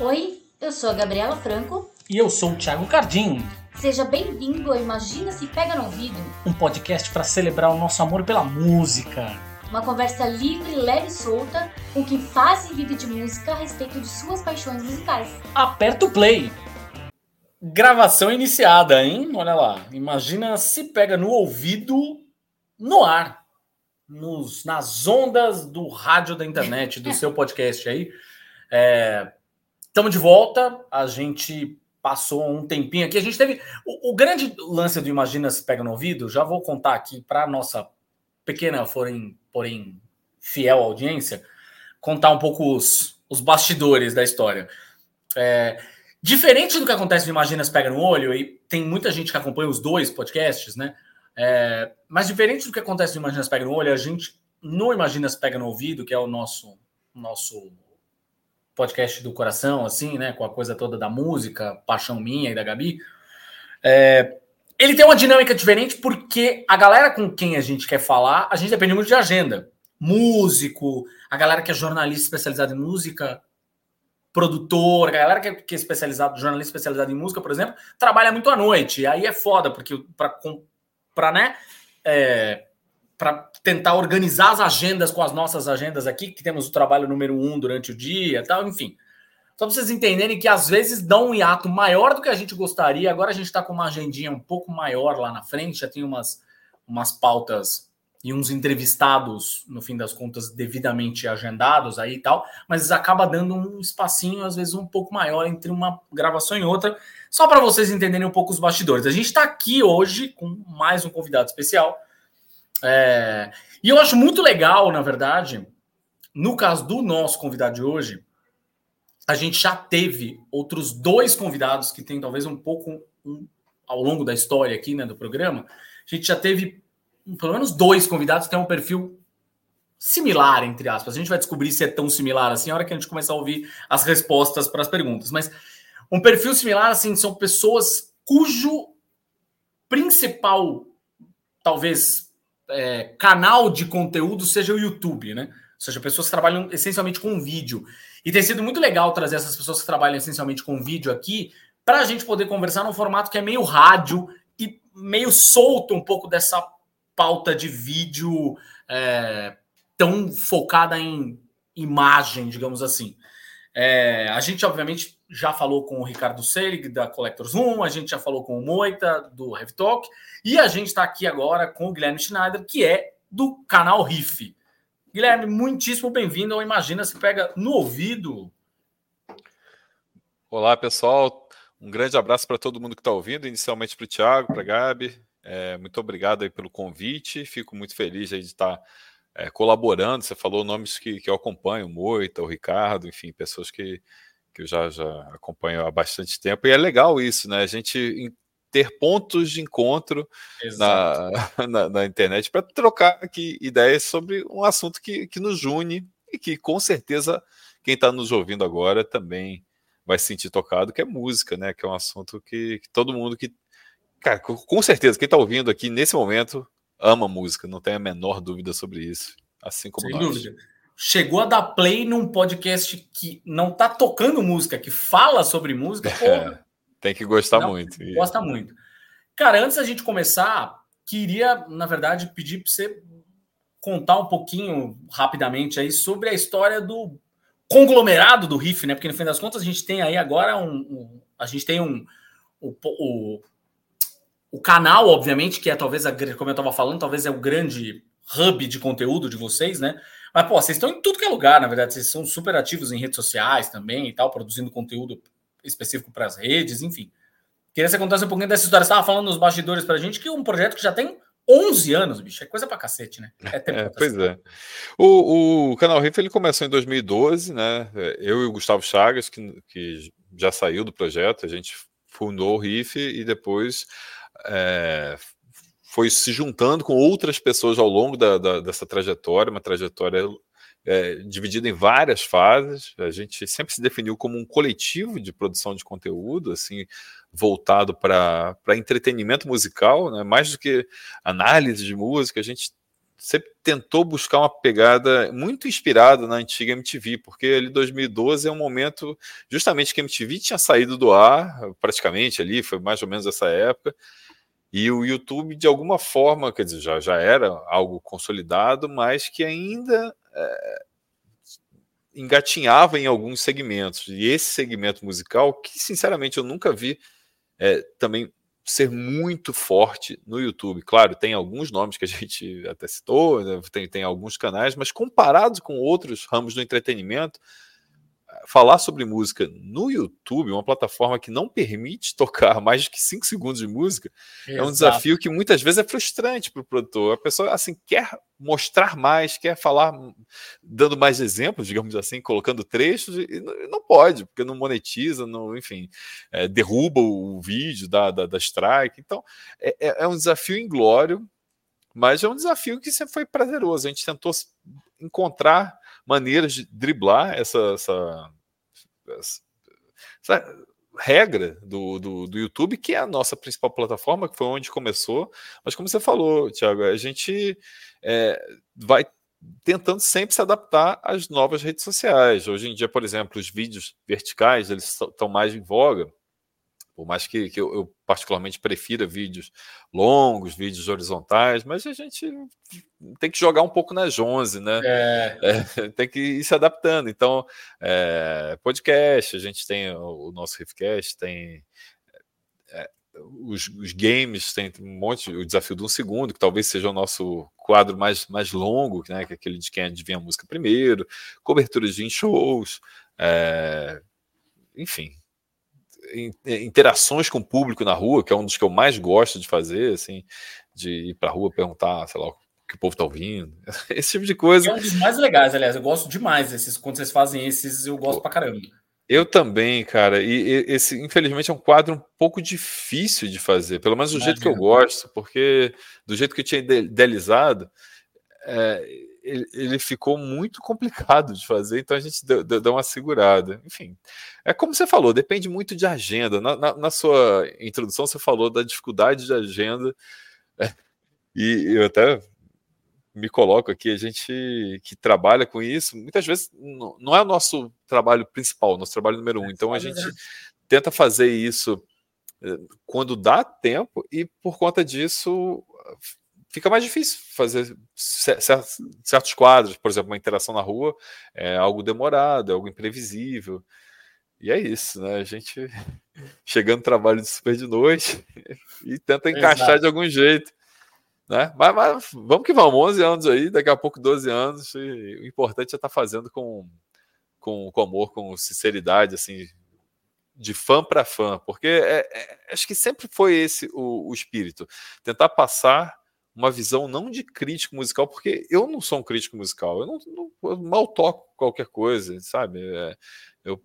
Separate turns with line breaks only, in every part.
Oi, eu sou a Gabriela Franco.
E eu sou o Thiago Cardim.
Seja bem-vindo ao Imagina Se Pega no Ouvido
um podcast para celebrar o nosso amor pela música.
Uma conversa livre, leve e solta com quem faz e vive de música a respeito de suas paixões musicais.
Aperta o play! Gravação iniciada, hein? Olha lá. Imagina se pega no ouvido no ar, nos, nas ondas do rádio da internet, do seu podcast aí. Estamos de volta. A gente passou um tempinho aqui. A gente teve. O, o, grande lance do Imagina se pega no ouvido, já vou contar aqui para nossa pequena, porém, porém fiel audiência, contar um pouco os, os bastidores da história. É, Diferente do que acontece no Imaginas Pega no Olho, e tem muita gente que acompanha os dois podcasts, né? É, mas diferente do que acontece no Imaginas Pega no Olho, a gente no Imaginas Pega no Ouvido, que é o nosso, nosso podcast do coração, assim, né? Com a coisa toda da música, paixão minha e da Gabi. É, ele tem uma dinâmica diferente porque a galera com quem a gente quer falar, a gente depende muito de agenda. Músico, a galera que é jornalista especializada em música, produtor, a galera que é, que é especializado, jornalista especializado em música, por exemplo, trabalha muito à noite. Aí é foda, porque para né, é, para tentar organizar as agendas com as nossas agendas aqui, que temos o trabalho número um durante o dia, tal, enfim. Só para vocês entenderem que às vezes dá um hiato maior do que a gente gostaria. Agora a gente está com uma agendinha um pouco maior lá na frente, já tem umas, umas pautas e uns entrevistados, no fim das contas, devidamente agendados aí e tal, mas acaba dando um espacinho, às vezes, um pouco maior entre uma gravação e outra, só para vocês entenderem um pouco os bastidores. A gente está aqui hoje com mais um convidado especial. É... E eu acho muito legal, na verdade, no caso do nosso convidado de hoje, a gente já teve outros dois convidados que tem talvez um pouco um, ao longo da história aqui né, do programa. A gente já teve pelo menos dois convidados têm um perfil similar, entre aspas. A gente vai descobrir se é tão similar assim na hora que a gente começar a ouvir as respostas para as perguntas. Mas um perfil similar, assim, são pessoas cujo principal, talvez, é, canal de conteúdo seja o YouTube, né? Ou seja, pessoas que trabalham essencialmente com vídeo. E tem sido muito legal trazer essas pessoas que trabalham essencialmente com vídeo aqui para a gente poder conversar num formato que é meio rádio e meio solto um pouco dessa pauta de vídeo é, tão focada em imagem, digamos assim. É, a gente, obviamente, já falou com o Ricardo Selig, da Collectors Room, a gente já falou com o Moita, do Heavy Talk, e a gente está aqui agora com o Guilherme Schneider, que é do canal Riff. Guilherme, muitíssimo bem-vindo ao Imagina Se Pega no Ouvido.
Olá, pessoal. Um grande abraço para todo mundo que está ouvindo, inicialmente para o Thiago, para a Gabi, é, muito obrigado aí pelo convite. Fico muito feliz de estar é, colaborando. Você falou nomes que, que eu acompanho, Moita, o Ricardo, enfim, pessoas que, que eu já, já acompanho há bastante tempo. E é legal isso, né? A gente ter pontos de encontro na, na, na, internet para trocar aqui ideias sobre um assunto que, que nos une e que com certeza quem está nos ouvindo agora também vai se sentir tocado, que é música, né? Que é um assunto que, que todo mundo que Cara, com certeza, quem está ouvindo aqui nesse momento ama música, não tem a menor dúvida sobre isso. Assim como
Sem
nós.
dúvida. Chegou a dar play num podcast que não está tocando música, que fala sobre música.
É, tem que gostar não, muito.
Gosta muito. Cara, antes da gente começar, queria, na verdade, pedir para você contar um pouquinho rapidamente aí sobre a história do conglomerado do Riff, né? Porque no fim das contas a gente tem aí agora um, um a gente tem um o, o o canal, obviamente, que é talvez, a, como eu estava falando, talvez é o grande hub de conteúdo de vocês, né? Mas, pô, vocês estão em tudo que é lugar, na verdade. Vocês são super ativos em redes sociais também e tal, produzindo conteúdo específico para as redes, enfim. Queria que você contasse um pouquinho dessa história. Você estava falando nos bastidores para a gente que é um projeto que já tem 11 anos, bicho. É coisa para cacete, né?
É tempo é, pois é. O, o canal Riff ele começou em 2012, né? Eu e o Gustavo Chagas, que, que já saiu do projeto, a gente fundou o Riff e depois é, foi se juntando com outras pessoas ao longo da, da, dessa trajetória, uma trajetória é, dividida em várias fases. A gente sempre se definiu como um coletivo de produção de conteúdo, assim, voltado para entretenimento musical, né? mais do que análise de música. A gente sempre tentou buscar uma pegada muito inspirada na antiga MTV, porque ali 2012 é um momento justamente que a MTV tinha saído do ar, praticamente ali, foi mais ou menos essa época, e o YouTube, de alguma forma, quer dizer, já, já era algo consolidado, mas que ainda é, engatinhava em alguns segmentos. E esse segmento musical, que sinceramente eu nunca vi é, também ser muito forte no YouTube. Claro, tem alguns nomes que a gente até citou, né? tem, tem alguns canais, mas comparado com outros ramos do entretenimento, falar sobre música no YouTube, uma plataforma que não permite tocar mais que 5 segundos de música, Exato. é um desafio que muitas vezes é frustrante para o produtor. A pessoa assim quer mostrar mais, quer falar, dando mais exemplos, digamos assim, colocando trechos, e não pode, porque não monetiza, não, enfim, é, derruba o vídeo, da da strike. Então, é, é, é um desafio inglório, mas é um desafio que sempre foi prazeroso. A gente tentou encontrar maneiras de driblar essa, essa, essa, regra do, do, do, YouTube, que é a nossa principal plataforma, que foi onde começou. Mas como você falou, Tiago, a gente é, vai tentando sempre se adaptar às novas redes sociais. Hoje em dia, por exemplo, os vídeos verticais eles estão mais em voga. Por mais que, que eu, eu, particularmente prefira vídeos longos, vídeos horizontais, mas a gente tem que jogar um pouco nas 11, né? É. É, tem que ir se adaptando. Então, é, podcast, a gente tem o, o nosso Riffcast, tem é, os, os, games, tem um monte, o desafio de um segundo, que talvez seja o nosso quadro mais, mais longo, né? Que é aquele de quem adivinha a música primeiro, coberturas de shows, é, enfim, interações com o público na rua, que é um dos que eu mais gosto de fazer, assim, de ir para a rua perguntar, sei lá, o que o povo está ouvindo, esse tipo de coisa.
É um dos mais legais, aliás, eu gosto demais desses, quando vocês fazem esses, eu gosto pra caramba.
Eu também, cara, e esse, infelizmente, é um quadro um pouco difícil de fazer, pelo menos do Imagina. jeito que eu gosto, porque do jeito que eu tinha idealizado, é, ele, ficou muito complicado de fazer, então a gente deu, deu, uma segurada. Enfim, é como você falou, depende muito de agenda. Na, na, na sua introdução, você falou da dificuldade de agenda, é, e eu até me coloco aqui, a gente que trabalha com isso, muitas vezes não é o nosso trabalho principal, nosso trabalho número um. Então a gente tenta fazer isso é, quando dá tempo, e por conta disso fica mais difícil fazer certos quadros, por exemplo, uma interação na rua é algo demorado, é algo imprevisível. E é isso, né? A gente chegando no trabalho de super de noite e tenta encaixar Exato. de algum jeito. Né? Mas, mas, vamos que vamos, 11 anos aí, daqui a pouco 12 anos, o importante é estar tá fazendo com, com, com amor, com sinceridade, assim, de fã para fã, porque é, é, acho que sempre foi esse o, o espírito, tentar passar uma visão não de crítico musical, porque eu não sou um crítico musical, eu, não, não eu mal toco qualquer coisa, sabe? É, eu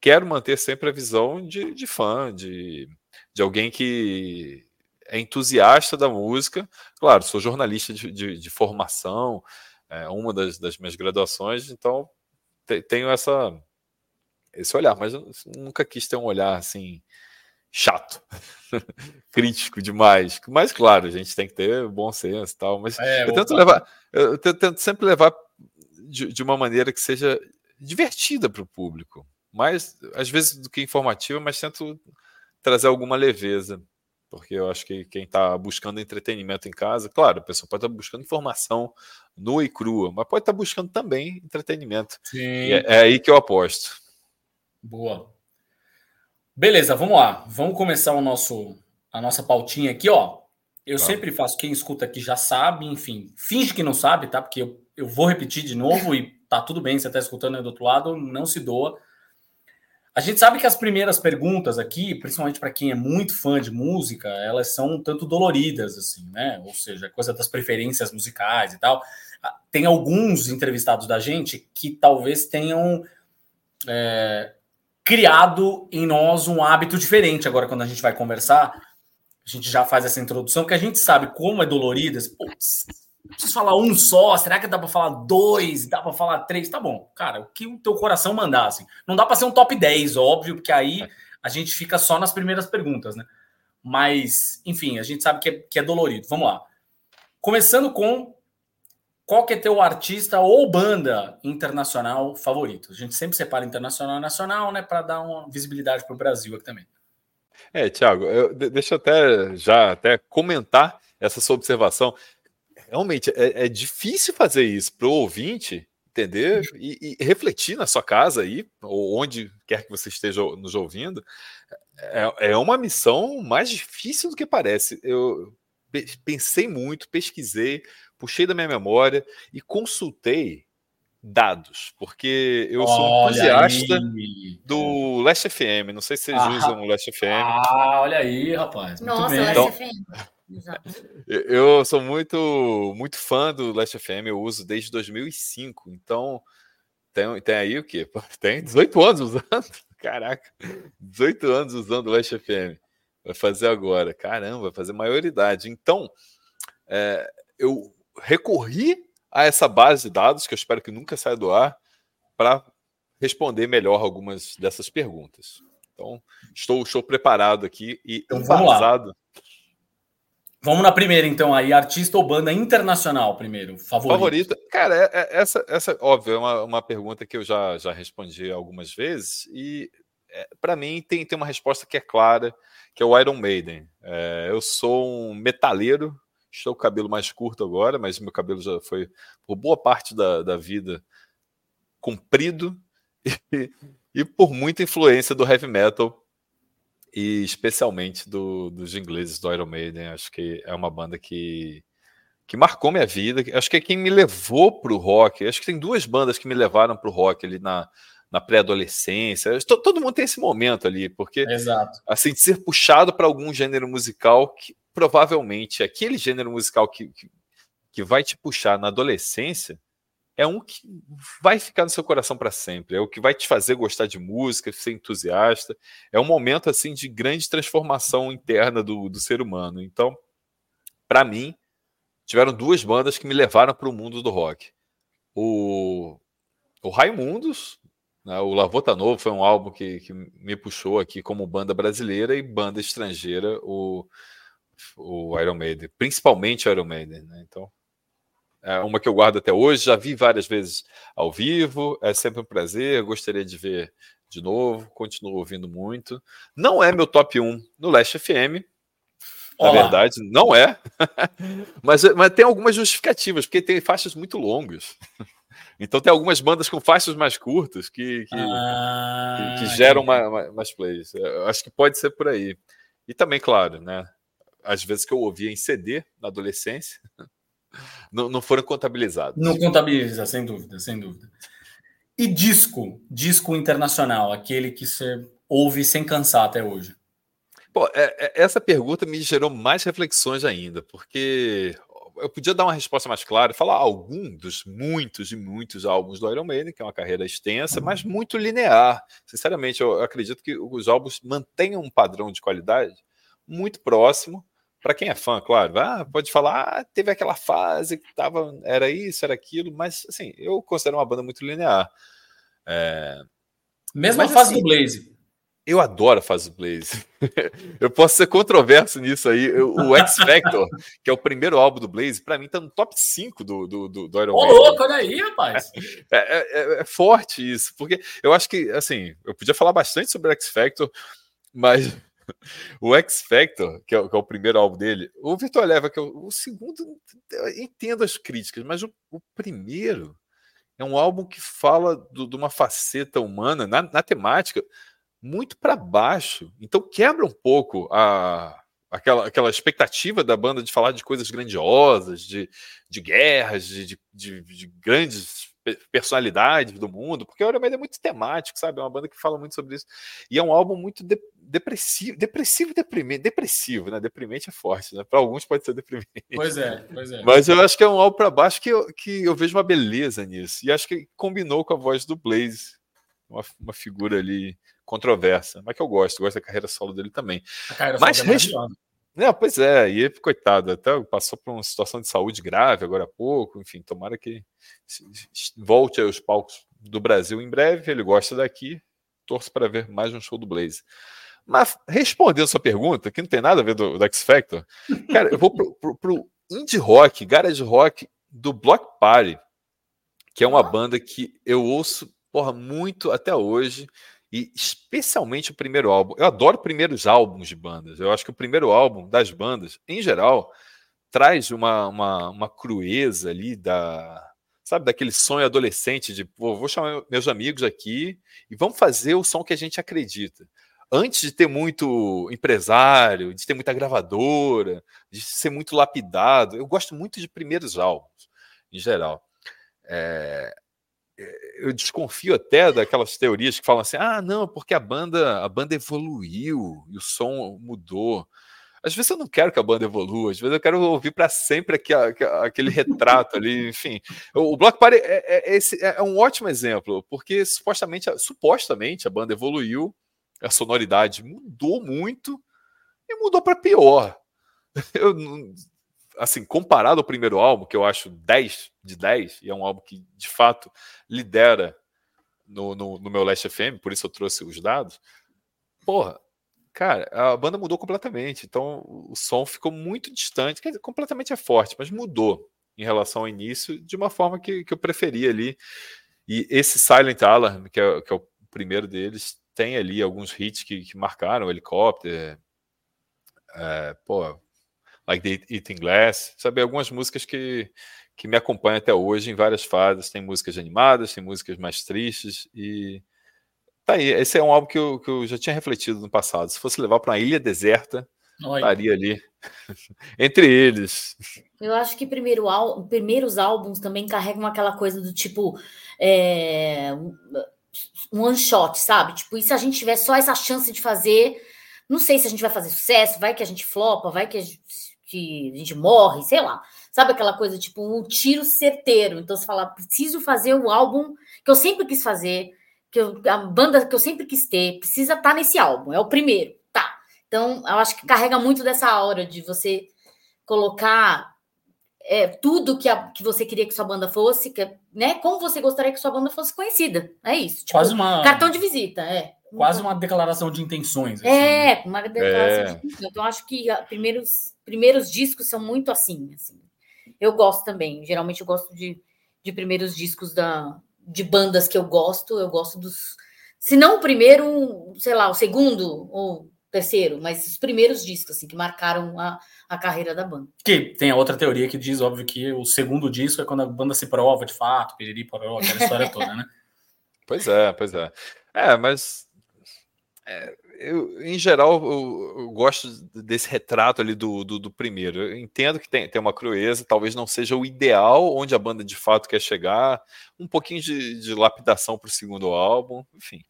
quero manter sempre a visão de, de fã, de, de alguém que é entusiasta da música. Claro, sou jornalista de, de, de formação, é uma das, das minhas graduações, então te, tenho essa esse olhar, mas nunca quis ter um olhar assim chato, crítico demais. Mas, claro, a gente tem que ter bom senso e tal. Mas é, eu tento levar, eu tento sempre levar de, de uma maneira que seja divertida para o público. Mais, às vezes, do que informativa, mas tento trazer alguma leveza. Porque eu acho que quem está buscando entretenimento em casa, claro, a pessoa pode estar tá buscando informação nua e crua, mas pode estar tá buscando também entretenimento. É, é aí que eu aposto.
Boa. Beleza, vamos lá. Vamos começar o nosso, a nossa pautinha aqui, ó. Eu sempre faço, quem escuta aqui já sabe, enfim, finge que não sabe, tá? Porque eu, eu vou repetir de novo e tá tudo bem, você tá escutando aí do outro lado, não se doa. A gente sabe que as primeiras perguntas aqui, principalmente para quem é muito fã de música, elas são um tanto doloridas, assim, né? Ou seja, coisa das preferências musicais e tal. Ah, tem alguns entrevistados da gente que talvez tenham é, criado em nós um hábito diferente agora quando a gente vai conversar. A gente já faz essa introdução, que a gente sabe como é dolorida. Putz, preciso falar um só, será que dá para falar dois? Dá para falar três? Tá bom, cara, o que o teu coração mandar, assim. Não dá para ser um top 10, óbvio, porque aí a gente fica só nas primeiras perguntas, né? Mas, enfim, a gente sabe que é, que é dolorido. Vamos lá. Começando com qual que é teu artista ou banda internacional favorito? A gente sempre separa internacional e nacional, né, para dar uma visibilidade para o Brasil aqui também.
É, Thiago, eu, deixa eu até já até comentar essa sua observação. Realmente é, é difícil fazer isso para o ouvinte entender e, e, refletir na sua casa aí, ou onde quer que você esteja nos ouvindo. É, é uma missão mais difícil do que parece. Eu pensei muito, pesquisei, puxei da minha memória e consultei dados, porque eu sou um entusiasta aí. do Last FM. Não sei se vocês ah, usam o Last FM.
Ah, olha aí, rapaz.
Nossa, Last então, FM.
Eu sou muito muito fã do Last FM, eu uso desde 2005. Então, tem, tem aí o quê? Tem 18 anos usando. Caraca, 18 anos usando o Last FM. Vai fazer agora. Caramba, vai fazer maioridade. Então, é, eu recorri a essa base de dados, que eu espero que nunca saia do ar, para responder melhor algumas dessas perguntas. Então, estou, estou preparado aqui e então, embasado.
Vamos na primeira, então, aí, artista ou banda internacional primeiro, favorito. Favorita?
Cara, é, é, essa, essa óbvio, é uma, uma pergunta que eu já, já respondi algumas vezes, e é, para mim tem, tem uma resposta que é clara, que é o Iron Maiden. É, eu sou um metaleiro, Estou com o cabelo mais curto agora, mas meu cabelo já foi, por boa parte da, da vida, comprido e, e por muita influência do heavy metal e especialmente do, dos ingleses do Iron Maiden. Acho que é uma banda que, que marcou minha vida. Acho que é quem me levou para o rock. Acho que tem duas bandas que me levaram para o rock ali na, na pré-adolescência. Todo mundo tem esse momento ali, porque
Exato.
assim de ser puxado para algum gênero musical que provavelmente aquele gênero musical que, que, que vai te puxar na adolescência é um que vai ficar no seu coração para sempre, é o que vai te fazer gostar de música, ser entusiasta. É um momento assim de grande transformação interna do, do ser humano. Então, para mim, tiveram duas bandas que me levaram para o mundo do rock. O, o Raimundos, o Lavota Novo foi um álbum que, que me puxou aqui como banda brasileira e banda estrangeira, o o Iron Maiden, principalmente o Iron Maiden, né? Então, é uma que eu guardo até hoje, já vi várias vezes ao vivo, é sempre um prazer, gostaria de ver de novo, continuo ouvindo muito. Não é meu top 1 no Last FM, na Olá. verdade, não é, mas, mas tem algumas justificativas, porque tem faixas muito longas. Então tem algumas bandas com faixas mais curtas que, que, ah, que, que geram mais, mais plays. Eu acho que pode ser por aí. E também, claro, né? às vezes que eu ouvia em CD na adolescência, não, não foram contabilizados.
Não contabiliza, sem dúvida, sem dúvida. E disco, disco internacional, aquele que você ouve sem cansar até hoje?
Pô, é, é, essa pergunta me gerou mais reflexões ainda, porque eu podia dar uma resposta mais clara, falar algum dos muitos e muitos álbuns do Iron Maiden, que é uma carreira extensa, mas muito linear. Sinceramente, eu acredito que os álbuns mantenham um padrão de qualidade muito próximo para quem é fã, claro, ah, pode falar, ah, teve aquela fase que tava, era isso, era aquilo, mas assim, eu considero uma banda muito linear. É...
Mesmo a fase assim, do Blaze.
Eu adoro fase do Blaze. eu posso ser controverso nisso aí. O X Factor, que é o primeiro álbum do Blaze, para mim tá no top 5 do, do, do, do Iron
Ô, louco, olha aí, rapaz.
É, é, é, é, forte isso, porque eu acho que, assim, eu podia falar bastante sobre o X Factor, mas o X Factor, que é, que é, o primeiro álbum dele, o Virtual Leva, que é o, o segundo, entendo as críticas, mas o, o, primeiro é um álbum que fala do, de uma faceta humana na, na temática muito para baixo. Então quebra um pouco a, aquela, aquela expectativa da banda de falar de coisas grandiosas, de, de guerras, de, de, de, de grandes personalidades do mundo, porque o Iron Maiden é muito temático, sabe? É uma banda que fala muito sobre isso. E é um álbum muito de, depressivo, depressivo, deprimente, depressivo, né? Deprimente é forte, né? Para alguns pode ser deprimente.
Pois é, pois é.
Mas eu acho que é um álbum para baixo que eu, que eu vejo uma beleza nisso. E acho que combinou com a voz do Blaze, uma, uma figura ali controversa, mas que eu gosto, gosto da carreira solo dele também.
A carreira mas solo é
não, pois é, e coitado, até passou por uma situação de saúde grave agora há pouco, enfim, tomara que volte aos palcos do Brasil em breve, ele gosta daqui, torço para ver mais um show do Blaze. Mas respondendo sua pergunta, que não tem nada a ver do, do X Factor, cara, eu vou pro, pro, pro indie rock, garage rock do Block Party, que é uma banda que eu ouço porra, muito até hoje, e especialmente o primeiro álbum. Eu adoro primeiros álbuns de bandas. Eu acho que o primeiro álbum das bandas, em geral, traz uma, uma, uma crueza ali da. Sabe, daquele sonho adolescente de pô, vou chamar meus amigos aqui e vamos fazer o som que a gente acredita antes de ter muito empresário, de ter muita gravadora, de ser muito lapidado, eu gosto muito de primeiros álbuns, em geral. É, eu desconfio até daquelas teorias que falam assim: ah, não, porque a banda, a banda evoluiu e o som mudou. Às vezes eu não quero que a banda evolua, às vezes eu quero ouvir para sempre aquele retrato ali, enfim. O Block Party é, é, é, é, um ótimo exemplo, porque supostamente, supostamente a banda evoluiu, a sonoridade mudou muito e mudou para pior. Eu, assim, comparado ao primeiro álbum, que eu acho 10 de 10, e é um álbum que de fato lidera no, no, no meu Last FM, por isso eu trouxe os dados. Porra, cara, a banda mudou completamente. Então o som ficou muito distante, dizer, completamente é forte, mas mudou em relação ao início de uma forma que, que eu preferia ali. E esse Silent Alarm, que é, que é o primeiro deles, tem ali alguns hits que, que marcaram, helicóptero, é, pô, Like the Eating Glass, sabe? Algumas músicas que, que me acompanham até hoje em várias fases. Tem músicas animadas, tem músicas mais tristes e tá aí. Esse é um álbum que eu, que eu já tinha refletido no passado. Se fosse levar para uma ilha deserta, Oi. estaria ali entre eles.
Eu acho que primeiro, primeiros álbuns também carregam aquela coisa do tipo é, um one shot, sabe? Tipo, e se a gente tiver só essa chance de fazer, não sei se a gente vai fazer sucesso, vai que a gente flopa, vai que a gente, que a gente morre, sei lá. Sabe aquela coisa tipo um tiro certeiro? Então você fala, preciso fazer o álbum que eu sempre quis fazer, que eu, a banda que eu sempre quis ter, precisa estar tá nesse álbum, é o primeiro, tá? Então eu acho que carrega muito dessa aura de você colocar é, tudo que, a, que você queria que sua banda fosse, que, né? Como você gostaria que sua banda fosse conhecida. É isso.
Tipo, Quase uma.
Cartão de visita, é.
Quase uma declaração de intenções.
Assim. É, uma declaração é. de intenções. Então, acho que primeiros, primeiros discos são muito assim, assim. Eu gosto também. Geralmente eu gosto de, de primeiros discos da, de bandas que eu gosto. Eu gosto dos. Se não o primeiro, sei lá, o segundo ou terceiro, mas os primeiros discos, assim, que marcaram a, a carreira da banda.
Que tem a outra teoria que diz, óbvio, que o segundo disco é quando a banda se prova de fato, piriri, poró, aquela história toda, né?
Pois é, pois é. É, mas é, eu, em geral, eu, eu, gosto desse retrato ali do, do, do, primeiro. Eu entendo que tem, tem uma crueza, talvez não seja o ideal onde a banda de fato quer chegar, um pouquinho de, de lapidação para o segundo álbum, enfim.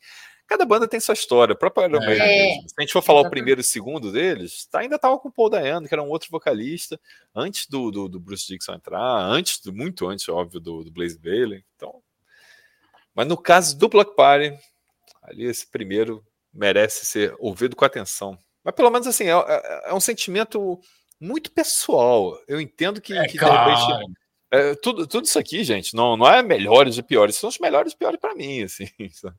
Cada banda tem sua história, a própria Iron Maiden é. Se a gente for falar o primeiro e o segundo deles, tá, ainda estava com o Paul Dayano, que era um outro vocalista, antes do, do, do, Bruce Dixon entrar, antes, do, muito antes, óbvio, do, do Blaze Bailey. Então, mas no caso do Block Party, ali esse primeiro merece ser ouvido com atenção. Mas pelo menos assim, é, é, é um sentimento muito pessoal. Eu entendo que, é, que de repente. É, tudo, tudo isso aqui, gente, não, não é melhores e piores, são os melhores e piores para mim, assim.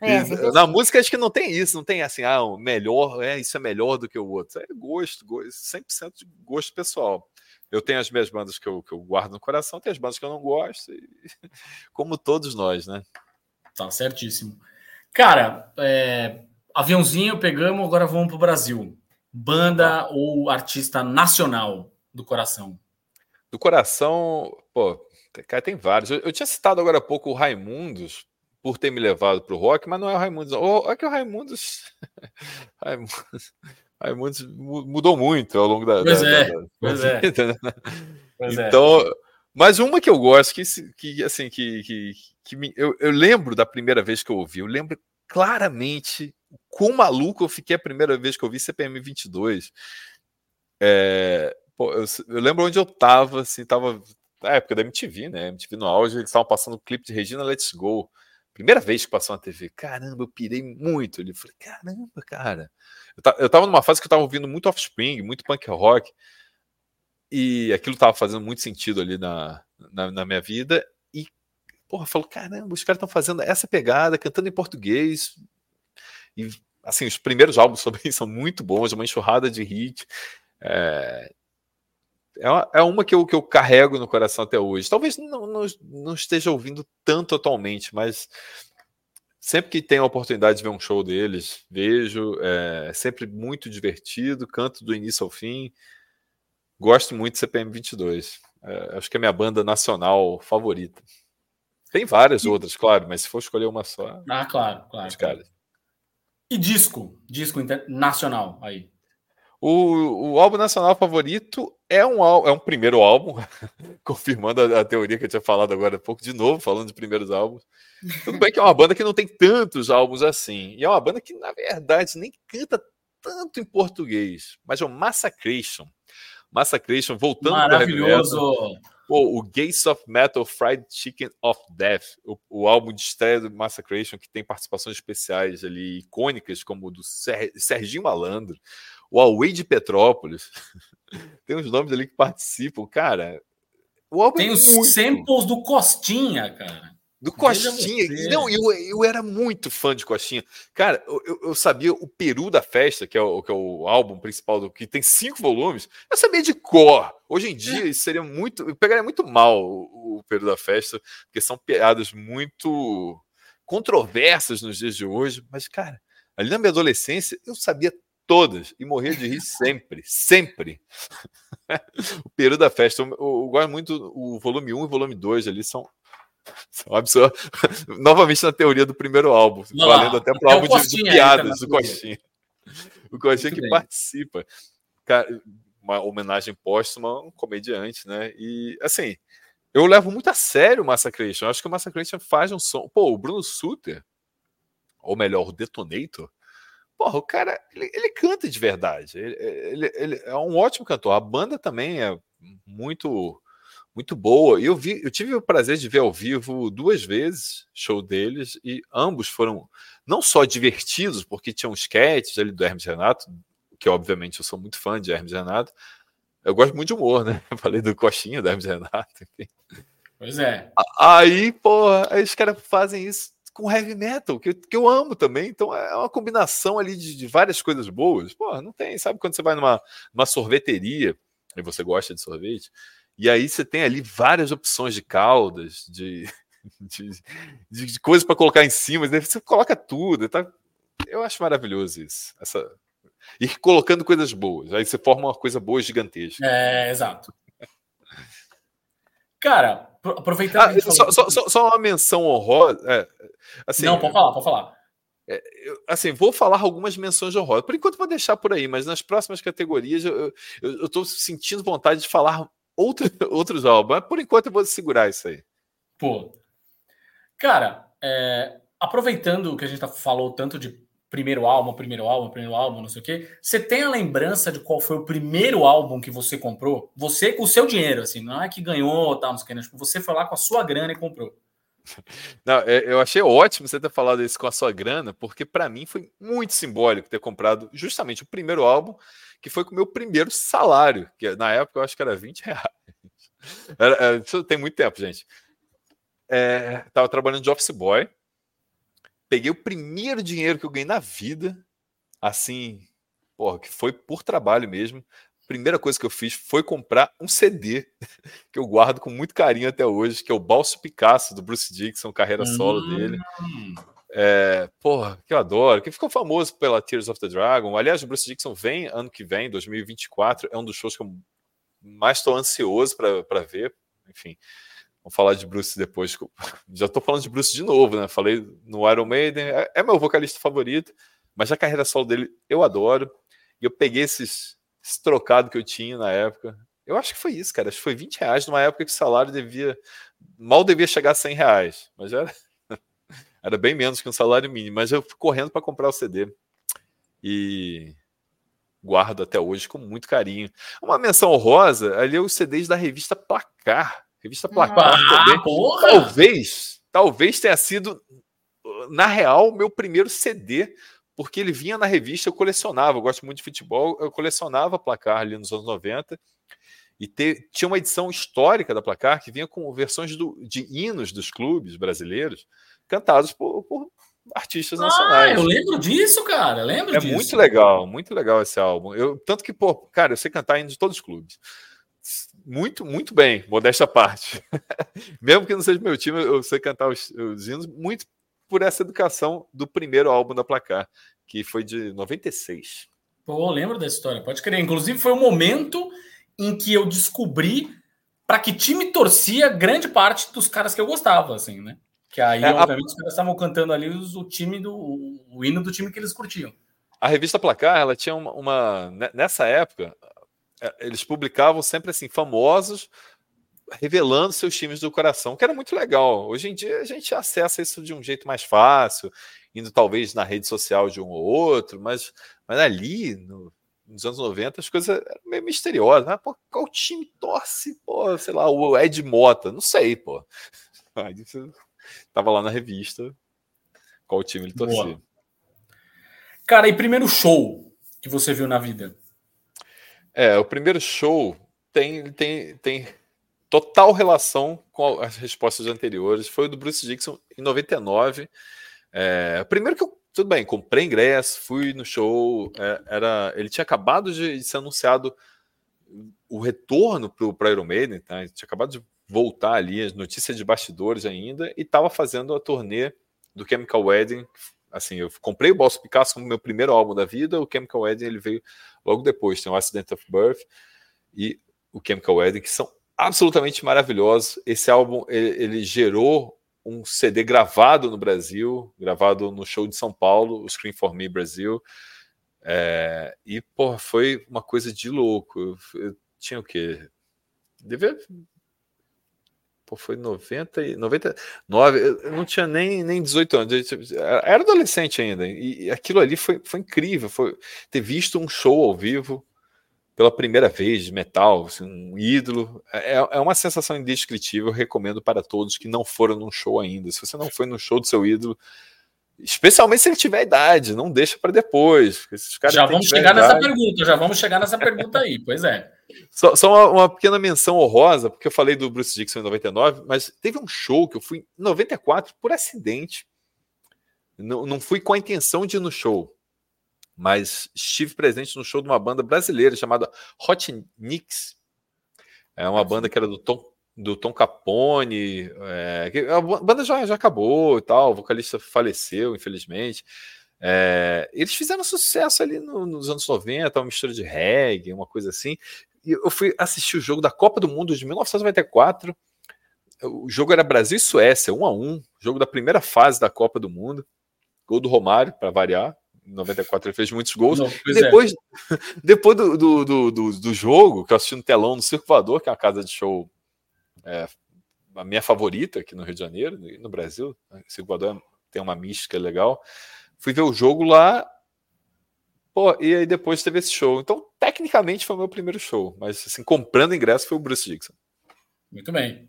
É, na música acho que não tem isso, não tem assim, ah, o melhor, é, isso é melhor do que o outro. É gosto, gosto 100% de gosto pessoal. Eu tenho as minhas bandas que eu, que eu guardo no coração, tem as bandas que eu não gosto, e, como todos nós, né?
Tá certíssimo. Cara, é, Aviãozinho, pegamos, agora vamos para o Brasil. Banda ah. ou artista nacional do coração?
Do coração, pô, cara, tem vários. Eu, eu, tinha citado agora há pouco o Raimundos, por ter me levado para o rock, mas não é o Raimundos. Não. É que o Raimundos. Raimundos. Raimundos mudou muito ao longo da.
Pois
da,
é,
da,
pois é. Vida, né?
Pois é. então, é. mas uma que eu gosto, que, que assim, que, que, que me, eu, eu lembro da primeira vez que eu ouvi, eu lembro claramente quão maluco eu fiquei a primeira vez que eu vi CPM 22. É, pô, eu, eu, lembro onde eu tava, assim, tava na época da MTV, né? MTV no auge, eles estavam passando o clipe de Regina Let's Go. Primeira vez que passou na TV. Caramba, eu pirei muito. Ele falei, caramba, cara. Eu, eu tava numa fase que eu tava ouvindo muito Offspring, muito punk rock. E aquilo tava fazendo muito sentido ali na, na, na minha vida. E, porra, falou, caramba, os caras estão fazendo essa pegada, cantando em português, e assim, os primeiros álbuns sobre isso são muito bons, uma enxurrada de hit. É... é uma, é uma que, eu, que eu carrego no coração até hoje. Talvez não, não, não esteja ouvindo tanto atualmente, mas sempre que tenho a oportunidade de ver um show deles, vejo. É sempre muito divertido, canto do início ao fim. Gosto muito de CPM 22. É, acho que é a minha banda nacional favorita. Tem várias outras, claro, mas se for escolher uma só.
Ah, claro, claro. Os caras. E disco? Disco nacional aí.
O, o álbum nacional favorito é um, é um primeiro álbum, confirmando a, a, teoria que eu tinha falado agora há pouco, de novo, falando de primeiros álbuns. Tudo bem que é uma banda que não tem tantos álbuns assim. E é uma banda que, na verdade, nem canta tanto em português, mas é o Massacration. Massacration, voltando
para Maravilhoso!
Pô, o Gates of Metal Fried Chicken of Death, o, o, álbum de estreia do Massacration, que tem participações especiais ali, icônicas, como o do Ser, Serginho Malandro, o Away de Petrópolis. tem uns nomes ali que participam. Cara,
o álbum tem é os muito... samples do Costinha, cara.
Do Costinha. Não, eu, eu era muito fã de Costinha. Cara, eu, eu sabia o Peru da Festa, que é o, que é o álbum principal, do que tem cinco volumes. Eu sabia de cor. Hoje em dia, isso seria muito. Eu pegaria muito mal o, o Peru da Festa, porque são piadas muito controversas nos dias de hoje. Mas, cara, ali na minha adolescência, eu sabia todas e morria de rir sempre, sempre. o Peru da Festa, eu, eu, eu gosto muito, o volume 1 e o volume 2 ali são são. Novamente na teoria do primeiro álbum, Não, valendo até para o álbum de, de, piadas do Coxinha. O Coxinha que bem. participa. Cara, uma homenagem póstuma a um comediante, né? E assim, eu levo muito a sério o Massacration. Eu acho que o Massacration faz um som. Pô, o Bruno Suter, ou melhor, o Detonator, porra, o cara, ele, ele canta de verdade. Ele, ele, ele, é um ótimo cantor. A banda também é muito muito boa. E eu vi, eu tive o prazer de ver ao vivo duas vezes show deles e ambos foram não só divertidos, porque tinham sketches ali do Hermes Renato, que obviamente eu sou muito fã de Hermes Renato. Eu gosto muito de humor, né? Eu falei do Coxinha, do Hermes Renato, enfim.
Pois é.
Aí, porra, aí os caras fazem isso com heavy metal, que, que eu amo também. Então é uma combinação ali de, de várias coisas boas. Porra, não tem. Sabe quando você vai numa, numa sorveteria e você gosta de sorvete? E aí você tem ali várias opções de caldas, de, de, de coisas para colocar em cima. Você coloca tudo. Tá? Eu acho maravilhoso isso. Essa... E colocando coisas boas. Aí você forma uma coisa boa gigantesca.
É, exato. Cara, aproveitando.
Ah, só, só, só, só, uma menção honrosa. É,
assim, Não, pode falar, pode falar.
É, eu, assim, vou falar algumas menções honrosas. Por enquanto, vou deixar por aí, mas nas próximas categorias eu estou sentindo vontade de falar outro, outros álbuns. Mas por enquanto eu vou segurar isso aí.
Pô. Cara, é, aproveitando que a gente tá, falou tanto de primeiro álbum, primeiro álbum, primeiro álbum, não sei o quê, você tem a lembrança de qual foi o primeiro álbum que você comprou? Você com o seu dinheiro, assim, não é que ganhou, tal, não sei o quê, né? tipo, você foi lá com a sua grana e comprou.
Não, é, eu achei ótimo você ter falado isso com a sua grana, porque para mim foi muito simbólico ter comprado justamente o primeiro álbum que foi com o meu primeiro salário, que na época eu acho que era 20 reais. Era, era, isso tem muito tempo, gente. É, tava trabalhando de office boy, peguei o primeiro dinheiro que eu ganhei na vida, assim, porra, que foi por trabalho mesmo. Primeira coisa que eu fiz foi comprar um CD que eu guardo com muito carinho até hoje, que é o Balso Picasso do Bruce Dixon, carreira solo hum. dele. É, porra, que eu adoro, que ficou famoso pela Tears of the Dragon. Aliás, o Bruce Dixon vem ano que vem, 2024, é um dos shows que eu mais estou ansioso para ver. Enfim, vamos falar de Bruce depois. Já estou falando de Bruce de novo, né? Falei no Iron Maiden, é, é, meu vocalista favorito, mas a carreira solo dele eu adoro. E eu peguei esses, esse trocado que eu tinha na época. Eu acho que foi isso, cara. Acho que foi 20 reais numa época que o salário devia. Mal devia chegar a 100 reais, mas era era bem menos que um salário mínimo, mas eu fui correndo para comprar o CD. E guardo até hoje com muito carinho. Uma menção honrosa, ali é os CDs da revista Placar. Revista Placar ah, também. Porra. Talvez, talvez tenha sido, na real, meu primeiro CD, porque ele vinha na revista, eu colecionava, eu gosto muito de futebol, eu colecionava Placar ali nos anos 90. E ter, tinha uma edição histórica da Placar que vinha com versões do, de hinos dos clubes brasileiros cantados por, por artistas ah, nacionais.
Eu lembro disso, cara. Lembro
é
disso.
muito legal, muito legal esse álbum. Eu, tanto que, pô, cara, eu sei cantar indo de todos os clubes. muito, muito bem, modesta parte. Mesmo que não seja meu time, eu sei cantar os, os hinos muito por essa educação do primeiro álbum da Placar, que foi de 96.
Pô, eu lembro dessa história, pode crer. Inclusive, foi o momento em que eu descobri para que time torcia grande parte dos caras que eu gostava, assim, né? Que aí, é, obviamente, a... os caras estavam cantando ali o time do o hino do time que eles curtiam.
A revista Placar, ela tinha uma, uma nessa época, é, eles publicavam sempre assim famosos revelando seus times do coração, que era muito legal. Hoje em dia a gente acessa isso de um jeito mais fácil, indo talvez na rede social de um ou outro, mas, mas ali, no, nos anos 90, as coisas eram meio misteriosas. Ah, pô, qual time torce? Pô, sei lá, o Ed Mota, não sei, pô. Aí você tava lá na revista qual time ele torcia. Boa.
Cara, e primeiro show que você viu na vida?
É, o primeiro show tem, tem, tem total relação com as respostas anteriores. Foi o do Bruce Dixon em 99. É, primeiro que eu, tudo bem, comprei ingresso, fui no show. É, era, ele tinha acabado de, ser anunciado o retorno para o Iron Maiden, tá? Tinha acabado de voltar ali, as notícias de bastidores ainda, e estava fazendo a turnê do Chemical Wedding. Assim, eu comprei o Boss Picasso como meu primeiro álbum da vida, o Chemical Wedding ele veio logo depois. Tem o Accident of Birth e o Chemical Wedding, que são absolutamente maravilhosos. Esse álbum ele, ele, gerou um CD gravado no Brasil, gravado no show de São Paulo, o Scream for Me Brasil. É, e, pô, foi uma coisa de louco. Eu, eu tinha o quê? Devia. Pô, foi 90 e 99. Eu não tinha nem, nem 18 anos. Era adolescente ainda. E aquilo ali foi, foi incrível. Foi ter visto um show ao vivo pela primeira vez de metal, assim, um ídolo. É, é uma sensação indescritível. Eu recomendo para todos que não foram num show ainda. Se você não foi no show do seu ídolo, especialmente se ele tiver idade, não deixa para depois.
já vamos chegar idade. nessa pergunta, já vamos chegar nessa pergunta aí, pois é.
Só, só uma, uma, pequena menção honrosa, porque eu falei do Bruce Dixon em 99, mas teve um show que eu fui em 94 por acidente. Não, não fui com a intenção de ir no show mas estive presente no show de uma banda brasileira chamada Hot Nicks. É uma banda que era do Tom, do Tom Capone. É, a banda já, já acabou e tal, o vocalista faleceu, infelizmente. É, eles fizeram sucesso ali no, nos anos 90, uma mistura de reggae, uma coisa assim. E eu fui assistir o jogo da Copa do Mundo de 1994. O jogo era Brasil e Suécia, um a um, jogo da primeira fase da Copa do Mundo. Gol do Romário, para variar, em 94 ele fez muitos gols. Não, é. depois é. depois do, do, do, do, jogo, que eu assisti no telão no Circo Voador, que é uma casa de show é, a minha favorita aqui no Rio de Janeiro e no Brasil. Né? O Circo Voador tem uma mística legal. Fui ver o jogo lá. Pô, e aí depois teve esse show. Então, tecnicamente foi o meu primeiro show, mas assim, comprando ingresso foi o Bruce Dixon.
Muito bem.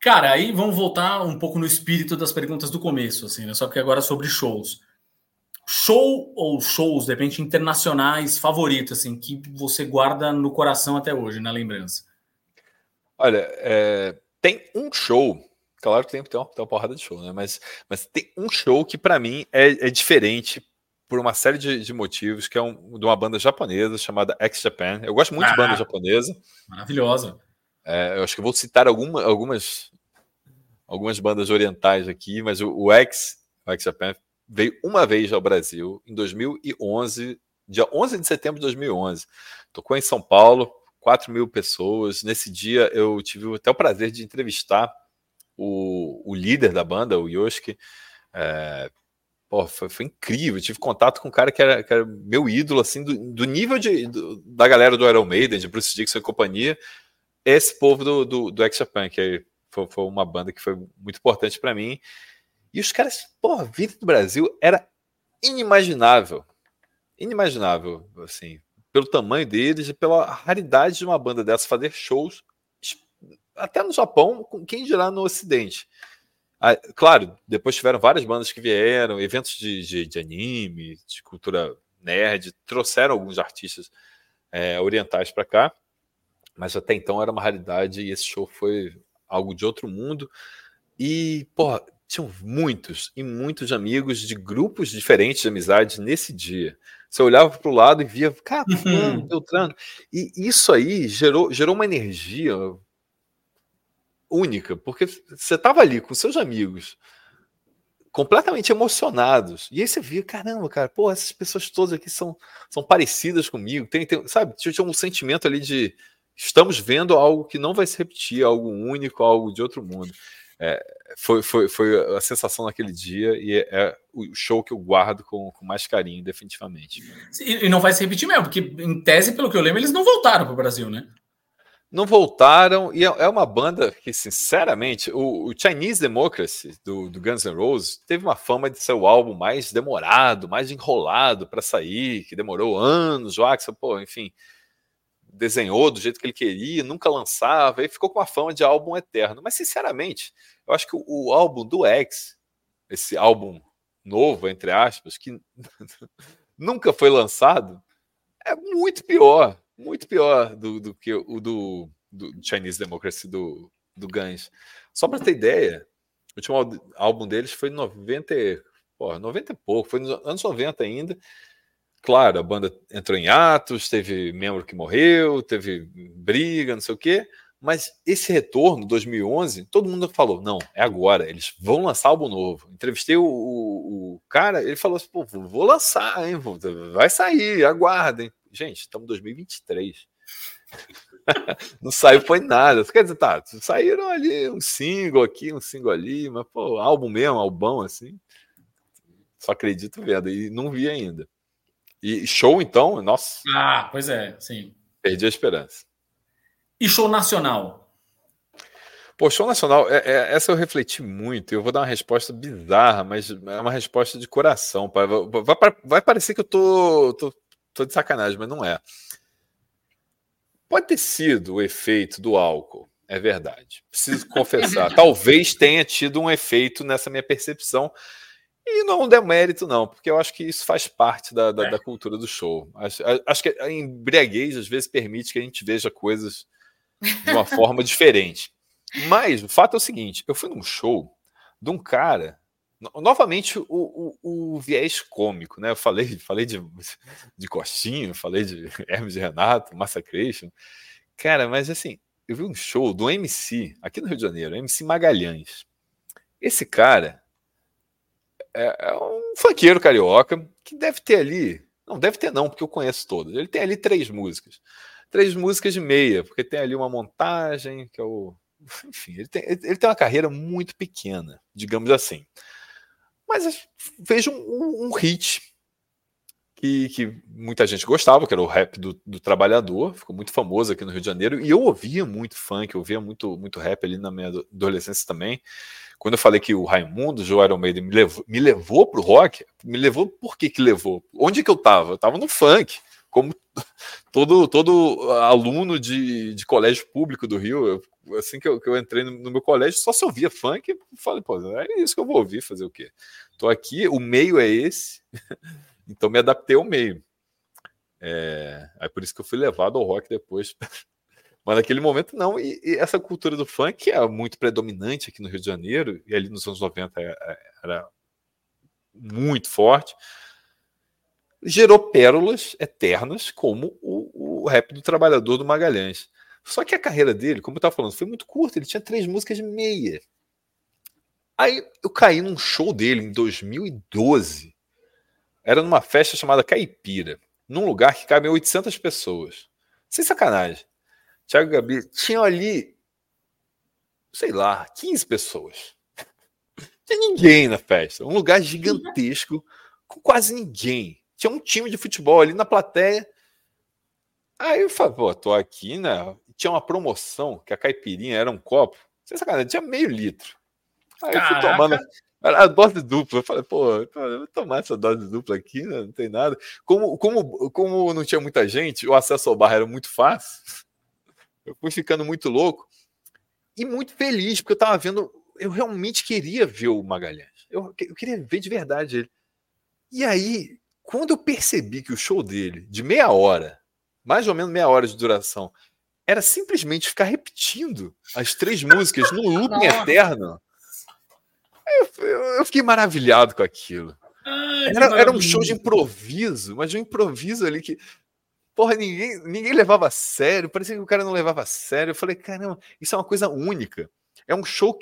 Cara, aí vamos voltar um pouco no espírito das perguntas do começo, assim, né? Só que agora sobre shows show ou shows, de repente, internacionais favoritos, assim, que você guarda no coração até hoje, na lembrança?
Olha, é, tem um show, claro que tem, tem, uma, tem uma porrada de show, né? Mas, mas tem um show que para mim é, é, diferente por uma série de, de, motivos, que é um, de uma banda japonesa chamada X Japan. Eu gosto muito ah, de banda japonesa.
Maravilhosa.
É, eu acho que vou citar alguma, algumas, algumas bandas orientais aqui, mas o, o X, o X Japan veio uma vez ao Brasil em 2011, dia 11 de setembro de 2011. Tocou em São Paulo, 4 mil pessoas. Nesse dia eu tive até o prazer de entrevistar o, o líder da banda, o Yoshiki. É, pô, foi, foi, incrível. Eu tive contato com um cara que era, que era meu ídolo, assim, do, do nível de, do, da galera do Iron Maiden, de Bruce Dixon e companhia. Esse povo do, do, do X-Japan, que foi, foi uma banda que foi muito importante para mim. E os caras, porra, vida do Brasil era inimaginável. Inimaginável, assim, pelo tamanho deles e pela raridade de uma banda dessa fazer shows até no Japão, com quem dirá no Ocidente. Ah, claro, depois tiveram várias bandas que vieram, eventos de, de, de anime, de cultura nerd, trouxeram alguns artistas é, orientais para cá, mas até então era uma raridade e esse show foi algo de outro mundo. E, porra, tinham muitos e muitos amigos de grupos diferentes de amizade nesse dia. Você olhava para o lado e via, cara, fulano, Beltrano. E isso aí gerou, gerou uma energia única, porque você estava ali com seus amigos, completamente emocionados. E aí você via, caramba, cara, pô, essas pessoas todas aqui são, são parecidas comigo. Tem, tem, sabe, tinha um sentimento ali de estamos vendo algo que não vai se repetir, algo único, algo de outro mundo. É, foi, foi, foi a sensação naquele dia e é, é, o show que eu guardo com, com mais carinho, definitivamente.
E, e, não vai se repetir mesmo, porque em tese, pelo que eu lembro, eles não voltaram para o Brasil, né?
Não voltaram, e é, é uma banda que, sinceramente, o, o Chinese Democracy do, do, Guns N' Roses teve uma fama de ser o álbum mais demorado, mais enrolado para sair, que demorou anos. O Axel, pô, enfim, desenhou do jeito que ele queria, nunca lançava, e ficou com a fama de álbum eterno. Mas, sinceramente, eu acho que o, o álbum do X, esse álbum novo, entre aspas, que nunca foi lançado, é muito pior, muito pior do, do que o do, do, Chinese Democracy do, do Guns. Só para ter ideia, o último álbum deles foi em 90, porra, 90 e pouco, foi nos anos 90 ainda, Claro, a banda entrou em atos, teve membro que morreu, teve briga, não sei o quê, mas esse retorno, 2011, todo mundo falou: não, é agora, eles vão lançar álbum novo. Entrevistei o, o, o cara, ele falou assim: pô, vou lançar, hein, vai sair, aguardem. Gente, estamos em 2023. não saiu, foi nada. Quer dizer, tá, saíram ali um single aqui, um single ali, mas, pô, álbum mesmo, albão assim. Só acredito vendo, e não vi ainda. E show, então, nossa.
Ah, pois é, sim.
Perdi a esperança.
E show nacional?
Pô, show nacional, é, é, essa eu refleti muito. Eu vou dar uma resposta bizarra, mas é uma resposta de coração. Vai, vai, vai parecer que eu tô, tô, tô de sacanagem, mas não é. Pode ter sido o efeito do álcool, é verdade. Preciso confessar. Talvez tenha tido um efeito nessa minha percepção, e não é mérito não, porque eu acho que isso faz parte da, da, é. da cultura do show. Acho, acho, que a embriaguez às vezes permite que a gente veja coisas de uma forma diferente. Mas o fato é o seguinte: eu fui num show de um cara. Novamente, o, o, o viés cômico, né? Eu falei, falei de, de Costinho, falei de Hermes e Renato, Massacration. Cara, mas assim, eu vi um show do MC aqui no Rio de Janeiro, MC Magalhães. Esse cara, é, é um funkeiro carioca que deve ter ali. Não, deve ter não, porque eu conheço todos. Ele tem ali três músicas. Três músicas de meia, porque tem ali uma montagem, que é o. Enfim, ele tem, ele tem uma carreira muito pequena, digamos assim. Mas veja um, um, um hit que, que, muita gente gostava, que era o rap do, do, trabalhador, ficou muito famoso aqui no Rio de Janeiro, e eu ouvia muito funk, eu ouvia muito, muito rap ali na minha adolescência também. Quando eu falei que o Raimundo, João Maiden, me levou, me levou pro rock, me levou por que que levou? Onde que eu tava? Eu tava no funk, como todo, todo aluno de, de colégio público do Rio. Eu, assim que eu, que eu entrei no, no, meu colégio, só se ouvia funk, falei, pô, é isso que eu vou ouvir, fazer o quê? Tô aqui, o meio é esse, então me adaptei ao meio. É, é por isso que eu fui levado ao rock depois Mas naquele momento não. E, e, essa cultura do funk que é muito predominante aqui no Rio de Janeiro, e ali nos anos 90 era, é, é, era muito forte, gerou pérolas eternas como o, o rap do trabalhador do Magalhães. Só que a carreira dele, como eu estava falando, foi muito curta, ele tinha três músicas de meia. Aí eu caí num show dele em 2012. Era numa festa chamada Caipira, num lugar que cabem 800 pessoas. Sem sacanagem. Thiago Gabi, tinha ali, sei lá, 15 pessoas. Não tinha ninguém na festa. Um lugar gigantesco, com quase ninguém. Tinha um time de futebol ali na plateia. Aí eu falei, pô, tô aqui, né? Tinha uma promoção que a caipirinha era um copo. Sem sacanagem, tinha meio litro. Aí eu fui tomando. A dose dupla. Eu falei, pô, eu vou tomar essa dose dupla aqui, né? não tem nada. Como, como, como não tinha muita gente, o acesso ao bar era muito fácil. Eu fui ficando muito louco e muito feliz, porque eu estava vendo. Eu realmente queria ver o Magalhães. Eu, eu queria ver de verdade ele. E aí, quando eu percebi que o show dele, de meia hora, mais ou menos meia hora de duração, era simplesmente ficar repetindo as três músicas no looping eterno. Eu, eu, fiquei maravilhado com aquilo. era, era um show de improviso, mas de um improviso ali que. Porra, ninguém, ninguém levava a sério, parecia que o cara não levava a sério. Eu falei, caramba, isso é uma coisa única. É um show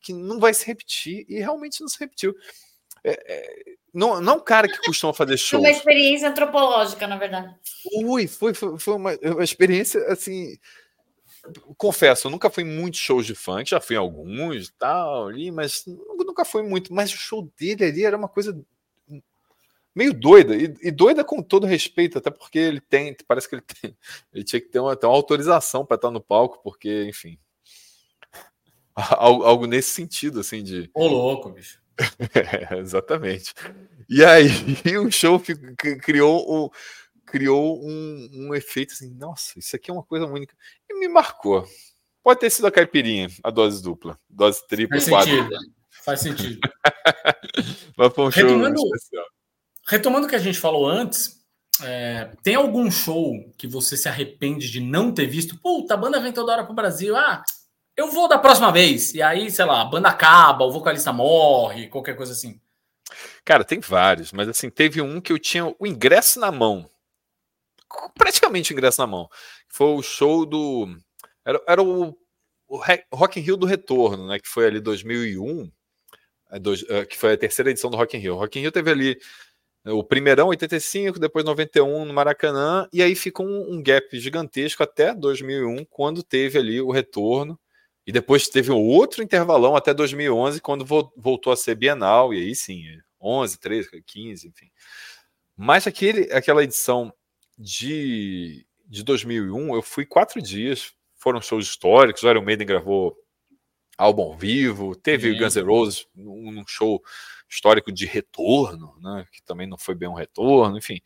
que não vai se repetir, e realmente não se repetiu. É, é, não, não é um cara que costuma fazer show.
Foi uma experiência antropológica, na verdade.
Ui, foi, foi, foi uma, uma experiência assim confesso, eu nunca fui em muitos shows de funk, já fui alguns e tal, ali, mas nunca fui muito. Mas o show dele ali era uma coisa meio doida, e, e doida com todo respeito, até porque ele tem, parece que ele tem, ele tinha que ter uma, ter uma autorização para estar no palco, porque, enfim, algo, algo, nesse sentido, assim, de.
Ô, louco, bicho.
é, exatamente. E aí o show criou o criou um, um efeito assim, nossa, isso aqui é uma coisa única. E me marcou. Pode ter sido a caipirinha, a dose dupla, dose tripla,
Faz sentido. Faz sentido.
Mas foi um
retomando, show retomando o que a gente falou antes, é, tem algum show que você se arrepende de não ter visto? Puta, a banda vem toda hora pro Brasil. Ah, eu vou da próxima vez. E aí, sei lá, a banda acaba, o vocalista morre, qualquer coisa assim.
Cara, tem vários, mas assim, teve um que eu tinha o ingresso na mão praticamente ingresso na mão. Foi o show do. Era, era o, o Rock in Rio do Retorno, né? Que foi ali 2001, é, é, que foi a terceira edição do Rock in Rio. O Rock in Rio teve ali o primeirão, 85, depois 91 no Maracanã, e aí ficou um, um gap gigantesco até 2001, quando teve ali o retorno. E depois teve um outro intervalão até 2011, quando voltou a ser bienal, e aí sim, 11, 13, 15, enfim. Mas aquele, aquela edição de, de 2001, eu fui quatro dias, foram shows históricos, o Iron Maiden gravou álbum vivo, teve o Guns N' Roses num show histórico de retorno, né, que também não foi bem um retorno, enfim.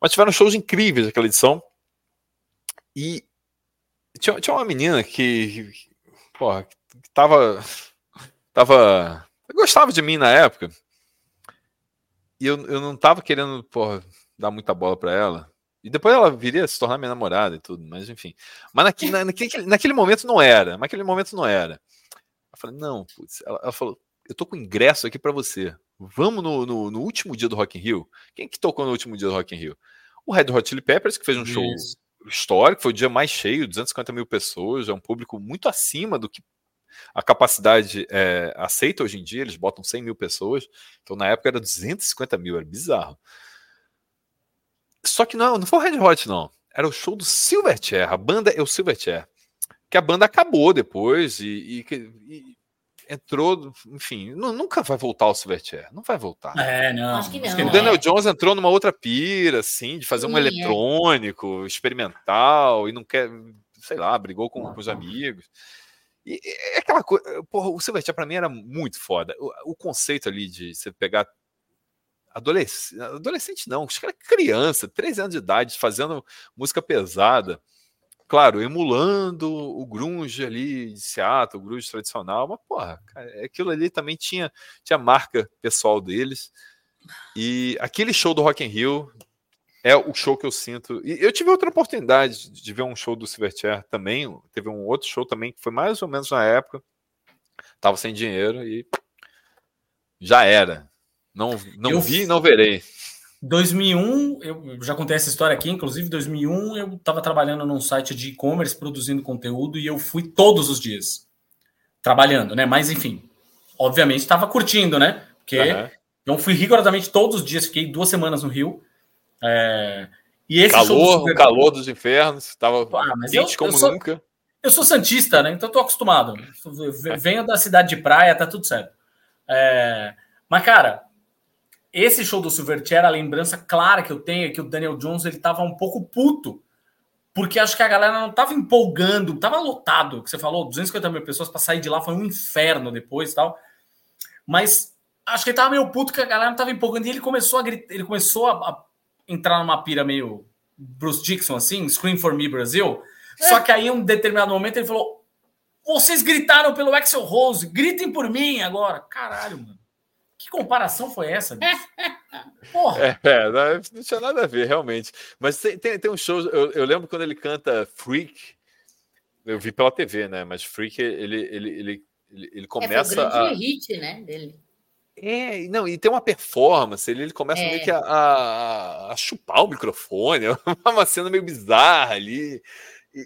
Mas tiveram shows incríveis aquela edição. E tinha, tinha uma menina que, porra, que tava, tava, gostava de mim na época. E eu, eu não tava querendo, porra, dar muita bola para ela. E depois ela viria a se tornar minha namorada e tudo, mas enfim. Mas naquele, naquele, naquele momento não era. Naquele momento não era. Eu falei, não, putz. Ela, ela falou, eu tô com ingresso aqui para você. Vamos no, no, no, último dia do Rock in Rio. Quem que tocou no último dia do Rock in Rio? O Red Hot Chili Peppers, que fez um Isso. show histórico, foi o dia mais cheio, 250 mil pessoas, é um público muito acima do que a capacidade é, aceita hoje em dia, eles botam 100 mil pessoas, então na época era 250 mil, era bizarro. Só que não, não foi o Red Hot, não. Era o show do Silverchair. A banda é o Silverchair. Que a banda acabou depois e, e, e entrou, enfim, nunca vai voltar o Silverchair. Não vai voltar.
É, não. Acho que não.
O Daniel é. Jones entrou numa outra pira, assim, de fazer Sim, um é. eletrônico, é. experimental, e não quer, sei lá, brigou com, com os amigos. E é aquela coisa, porra, o Silverchair para mim era muito foda. O, o, conceito ali de você pegar adolescente, adolescente não, os caras criança, 13 anos de idade, fazendo música pesada. Claro, emulando o grunge ali de Seattle, o grunge tradicional, mas porra, aquilo ali também tinha, tinha marca pessoal deles. E aquele show do Rock in Rio é o show que eu sinto. E eu tive outra oportunidade de ver um show do Silverchair também. Teve um outro show também que foi mais ou menos na época. Tava sem dinheiro e já era. Não, não eu, vi, não verei.
2001, eu já contei essa história aqui, inclusive 2001 eu estava trabalhando num site de e-commerce produzindo conteúdo e eu fui todos os dias trabalhando, né? Mas enfim, obviamente estava curtindo, né? Porque uhum. eu fui rigorosamente todos os dias, fiquei duas semanas no Rio. É...
E esse calor, super... o calor dos infernos, estava ah, quente eu, como
eu sou,
nunca.
Eu sou santista, né? Então estou acostumado. Venho da cidade de praia, tá tudo certo. É... Mas cara, esse show do Silverchair, a lembrança clara que eu tenho é que o Daniel Jones ele tava um pouco puto, porque acho que a galera não tava empolgando, tava lotado, que você falou, 250 mil pessoas para sair de lá foi um inferno depois tal. Mas acho que ele tava meio puto que a galera não tava empolgando e ele começou a gritar, ele começou a, a entrar numa pira meio Bruce Dixon assim, Scream for Me Brasil. É. Só que aí, em um determinado momento, ele falou: Vocês gritaram pelo Axel Rose, gritem por mim agora. Caralho, mano. Que comparação foi essa, bicho?
Porra! É, não, tinha nada a ver, realmente. Mas tem, tem, tem um show, eu, eu, lembro quando ele canta Freak, eu vi pela TV, né? Mas Freak, ele, ele, ele, ele, ele começa é, foi o grande
a... hit, né, dele.
É, não, e tem uma performance, ele, ele começa é. meio que a, a, a, chupar o microfone, é uma cena meio bizarra ali, e,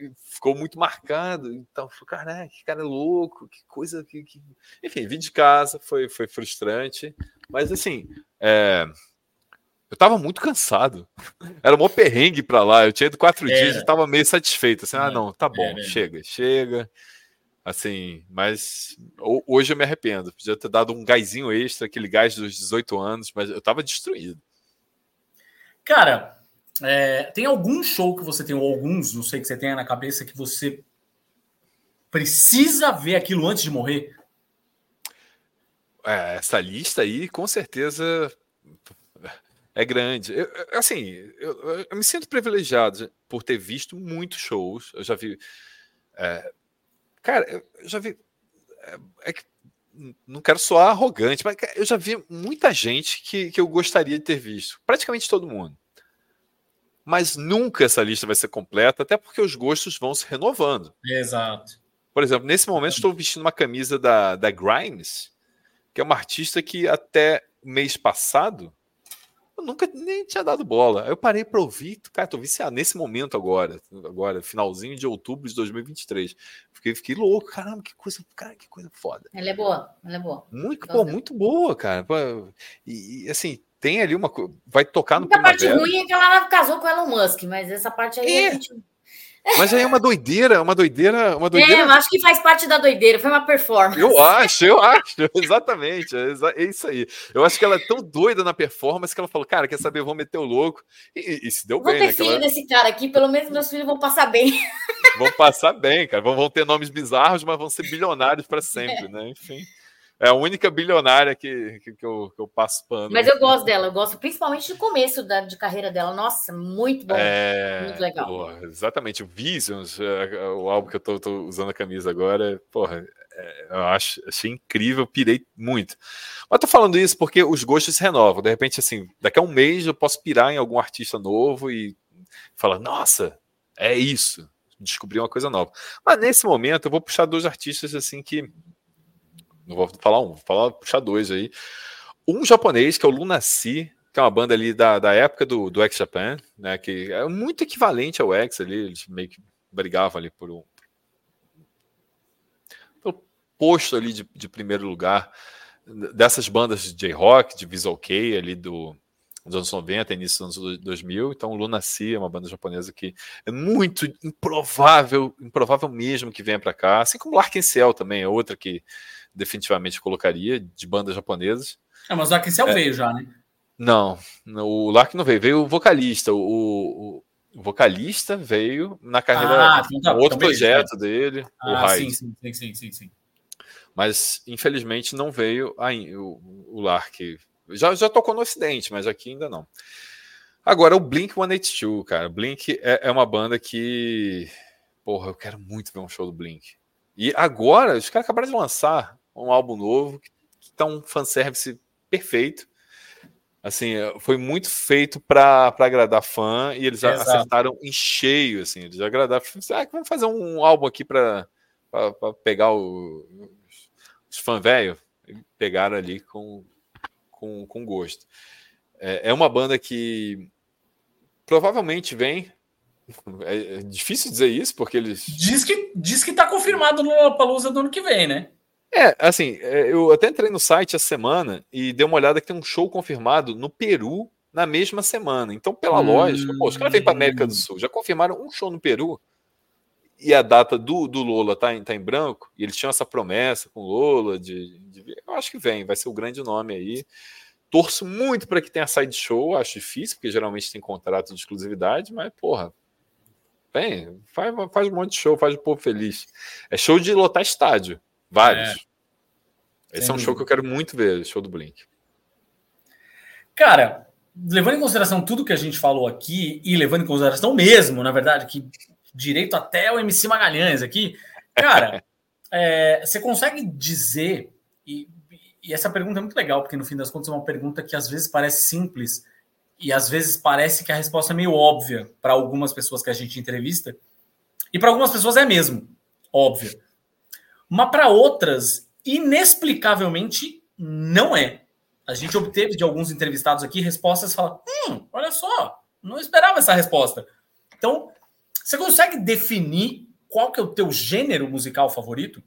e ficou muito marcado, então, cara, que cara louco, que coisa, que, que... enfim, vim de casa, foi, foi frustrante, mas assim, é... eu tava muito cansado, era um perrengue para lá, eu tinha ido quatro é. dias e tava meio satisfeito, assim, ah, não, tá bom, chega, chega, Assim, mas hoje eu me arrependo. Podia ter dado um gásinho extra, aquele gás dos 18 anos, mas eu tava destruído.
Cara, é, tem algum show que você tem, ou alguns, não sei que você tenha na cabeça, que você precisa ver aquilo antes de morrer?
É, essa lista aí, com certeza, é grande. Eu, assim, eu, eu, me sinto privilegiado por ter visto muitos shows. Eu já vi. É, Cara, eu já vi. É, é que não quero soar arrogante, mas eu já vi muita gente que, que eu gostaria de ter visto. Praticamente todo mundo. Mas nunca essa lista vai ser completa, até porque os gostos vão se renovando.
Exato.
Por exemplo, nesse momento estou vestindo uma camisa da, da Grimes, que é uma artista que até mês passado eu nunca nem tinha dado bola. Aí eu parei para ouvir, cara, tô viciado nesse momento agora, agora, finalzinho de outubro de 2023. Fiquei, fiquei louco, caramba, que coisa, cara, que coisa foda.
Ela é boa, ela é boa.
Muito, pô, muito boa, cara. E, e, assim, tem ali uma vai tocar no
A parte ruim é que ela casou com Elon Musk, mas essa parte aí é. a gente
mas aí é uma doideira, uma doideira, uma doideira.
É, eu acho que faz parte da doideira, foi uma performance.
Eu acho, eu acho, exatamente, é, é, isso aí. Eu acho que ela é tão doida na performance que ela falou, cara, quer saber, vou meter o louco. E, e se deu
vou
bem.
Vou ter né, filho ela... desse cara aqui, pelo menos meus filhos vão passar bem.
Vão passar bem, cara, vão, vão ter nomes bizarros, mas vão ser bilionários para sempre, é. né? Enfim. É a única bilionária que, que, que, eu, que eu passo pano.
Mas eu gosto dela, eu gosto principalmente do começo da, de carreira dela. Nossa, muito bom. É, muito legal.
Porra, exatamente. O Visions, é, é, o álbum que eu tô, tô usando a camisa agora, porra, é, eu acho, achei incrível, pirei muito. Mas tô falando isso porque os gostos se renovam. De repente, assim, daqui a um mês eu posso pirar em algum artista novo e falar, nossa, é isso. Descobri uma coisa nova. Mas nesse momento eu vou puxar dois artistas assim que não vou falar um, vou falar, puxar dois aí. Um japonês, que é o Lunacy, que é uma banda ali da, da época do, do X-Japan, né? Que é muito equivalente ao X ali, eles meio que brigavam ali por um. Pelo posto ali de, de primeiro lugar dessas bandas de J-Rock, de Visual K ali do, dos anos 90, início dos anos 2000. Então, Lunacy é uma banda japonesa que é muito improvável, improvável mesmo que venha para cá. Assim como Larkin Cell também é outra que definitivamente colocaria, de bandas japonesas.
É, mas o Cell é, veio já, né?
Não, o Larkin não veio, veio o vocalista. O, o, o vocalista veio na carreira, ah, então tá, outro então projeto dele, ah, o Hyde. Sim, sim, sim, sim, sim. Mas, infelizmente, não veio aí, o, o Lark. Já, já tocou no Ocidente, mas aqui ainda não. Agora, o Blink 182, cara. Blink é, é uma banda que. Porra, eu quero muito ver um show do Blink. E agora, os caras acabaram de lançar um álbum novo que, tá um fanservice perfeito. Assim, foi muito feito para agradar fã e eles Exato. acertaram em cheio, assim, eles agradaram. Ah, vamos fazer um álbum aqui para pegar o, os fãs velho. Pegaram ali com, com, com gosto. É, é uma banda que provavelmente vem é, é, difícil dizer isso, porque eles.
Diz que, diz que tá confirmado no Lollapalooza do ano que vem, né?
É, assim, é, eu até entrei no site essa semana e dei uma olhada que tem um show confirmado no Peru na mesma semana. Então, pela hum... lógica, pô, os caras vêm para América do Sul, já confirmaram um show no Peru e a data do, do Lola tá em, tá em branco, e eles tinham essa promessa com o Lola de, de, Eu acho que vem, vai ser o grande nome aí. Torço muito para que tenha side show, acho difícil, porque geralmente tem contrato de exclusividade, mas, porra, vem, faz, faz um monte de show, faz o povo feliz. É show de lotar estádio. Vários. É. Esse Sim. é um show que eu quero muito ver, show do Blink.
Cara, levando em consideração tudo que a gente falou aqui, e levando em consideração mesmo, na verdade, que direito até o MC Magalhães aqui, cara, é, você consegue dizer, e, e essa pergunta é muito legal, porque no fim das contas é uma pergunta que às vezes parece simples, e às vezes parece que a resposta é meio óbvia para algumas pessoas que a gente entrevista, e para algumas pessoas é mesmo óbvia mas para outras, inexplicavelmente não é. A gente obteve de alguns entrevistados aqui respostas e fala: hum, olha só, não esperava essa resposta. Então, você consegue definir qual que é o teu gênero musical favorito?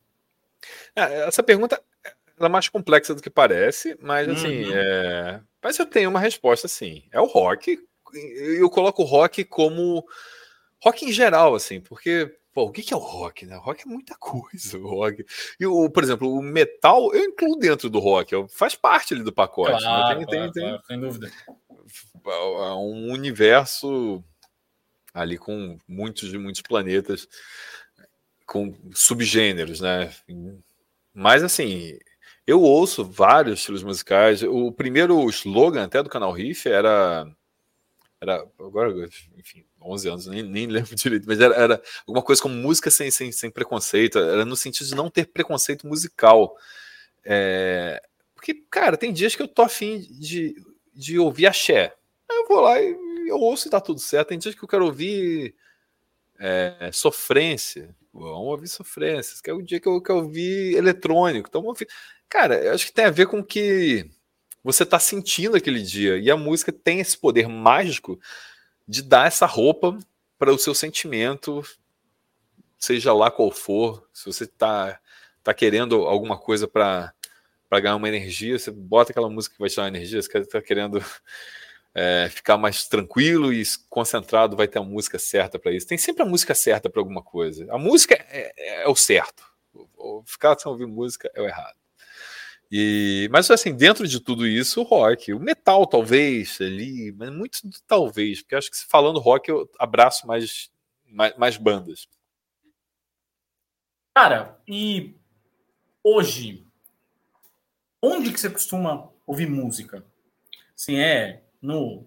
É, essa pergunta é mais complexa do que parece, mas assim, uhum. é... mas eu tenho uma resposta sim. É o rock. Eu coloco o rock como rock em geral, assim, porque pô, o que é o rock, né? O rock é muita coisa, o rock. E o, por exemplo, o metal eu incluo dentro do rock, faz parte ali do pacote.
Claro, né? tem, claro, tem, claro, tem, sem dúvida.
É um universo ali com muitos e muitos planetas com subgêneros, né? Mas assim, eu ouço vários estilos musicais. O primeiro slogan até do canal Riff era era agora, enfim, 11 anos, nem, nem lembro direito, mas era, era alguma coisa como música sem, sem, sem preconceito, era no sentido de não ter preconceito musical. É, porque, cara, tem dias que eu tô afim de, de ouvir axé. Aí eu vou lá e eu ouço e tá tudo certo. Tem dias que eu quero ouvir é, sofrência. Vamos ouvir sofrência. Que é o dia que eu quero ouvir eletrônico. Então. Cara, eu acho que tem a ver com que você tá sentindo aquele dia. E a música tem esse poder mágico de dar essa roupa para o seu sentimento, seja lá qual for. Se você tá, tá querendo alguma coisa para ganhar uma energia, você bota aquela música que vai te dar energia. Você tá querendo é, ficar mais tranquilo e concentrado, vai ter a música certa para isso. Tem sempre a música certa para alguma coisa. A música é, é, é o certo. Ficar sem ouvir música é o errado. E, mas assim, dentro de tudo isso, o rock, o metal talvez ali, mas muito talvez, porque acho que falando rock eu abraço mais, mais, mais bandas.
Cara, e hoje, onde que você costuma ouvir música? Assim, é no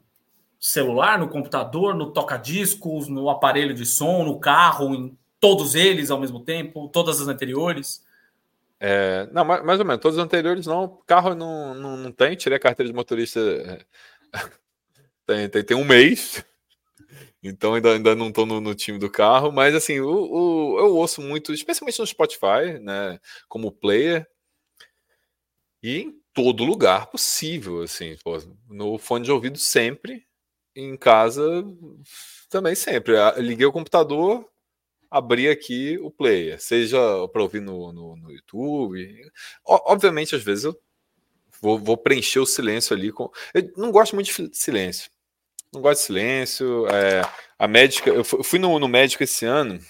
celular, no computador, no toca-discos, no aparelho de som, no carro, em todos eles ao mesmo tempo, todas as anteriores?
É, não, mais, mais, ou menos. Todos os anteriores não. Carro não, não, não tem. Tirei a carteira de motorista é, tem, tem, tem um mês. Então ainda, ainda não estou no, no, time do carro. Mas assim, o, o, eu ouço muito, especialmente no Spotify, né? Como player. E em todo lugar possível, assim, pô, no fone de ouvido sempre, em casa também sempre. Liguei o computador, abri aqui o player, seja para ouvir no, no, no, YouTube. Obviamente, às vezes eu vou, vou, preencher o silêncio ali com. Eu não gosto muito de silêncio. Não gosto de silêncio. É, a médica, eu fui no, no médico esse ano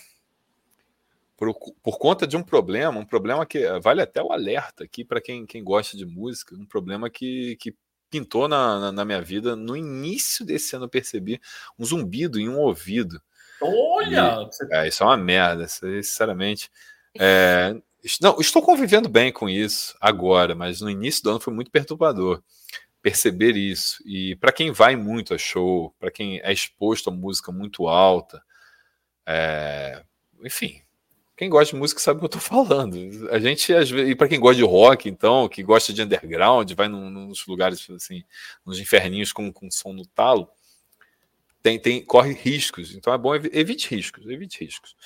por, por conta de um problema, um problema que vale até o alerta aqui para quem, quem gosta de música, um problema que, que pintou na, na, na, minha vida. No início desse ano eu percebi um zumbido em um ouvido.
Olha!
E, é, isso é uma merda, sinceramente. É, não, estou convivendo bem com isso agora, mas no início do ano foi muito perturbador perceber isso. E para quem vai muito a show, para quem é exposto a música muito alta, é, enfim, quem gosta de música sabe o que eu tô falando. A gente, às vezes, e para quem gosta de rock, então, que gosta de underground, vai num, nos lugares assim, nos inferninhos com, com som no talo, tem, tem, corre riscos. Então é bom evite riscos, evite riscos.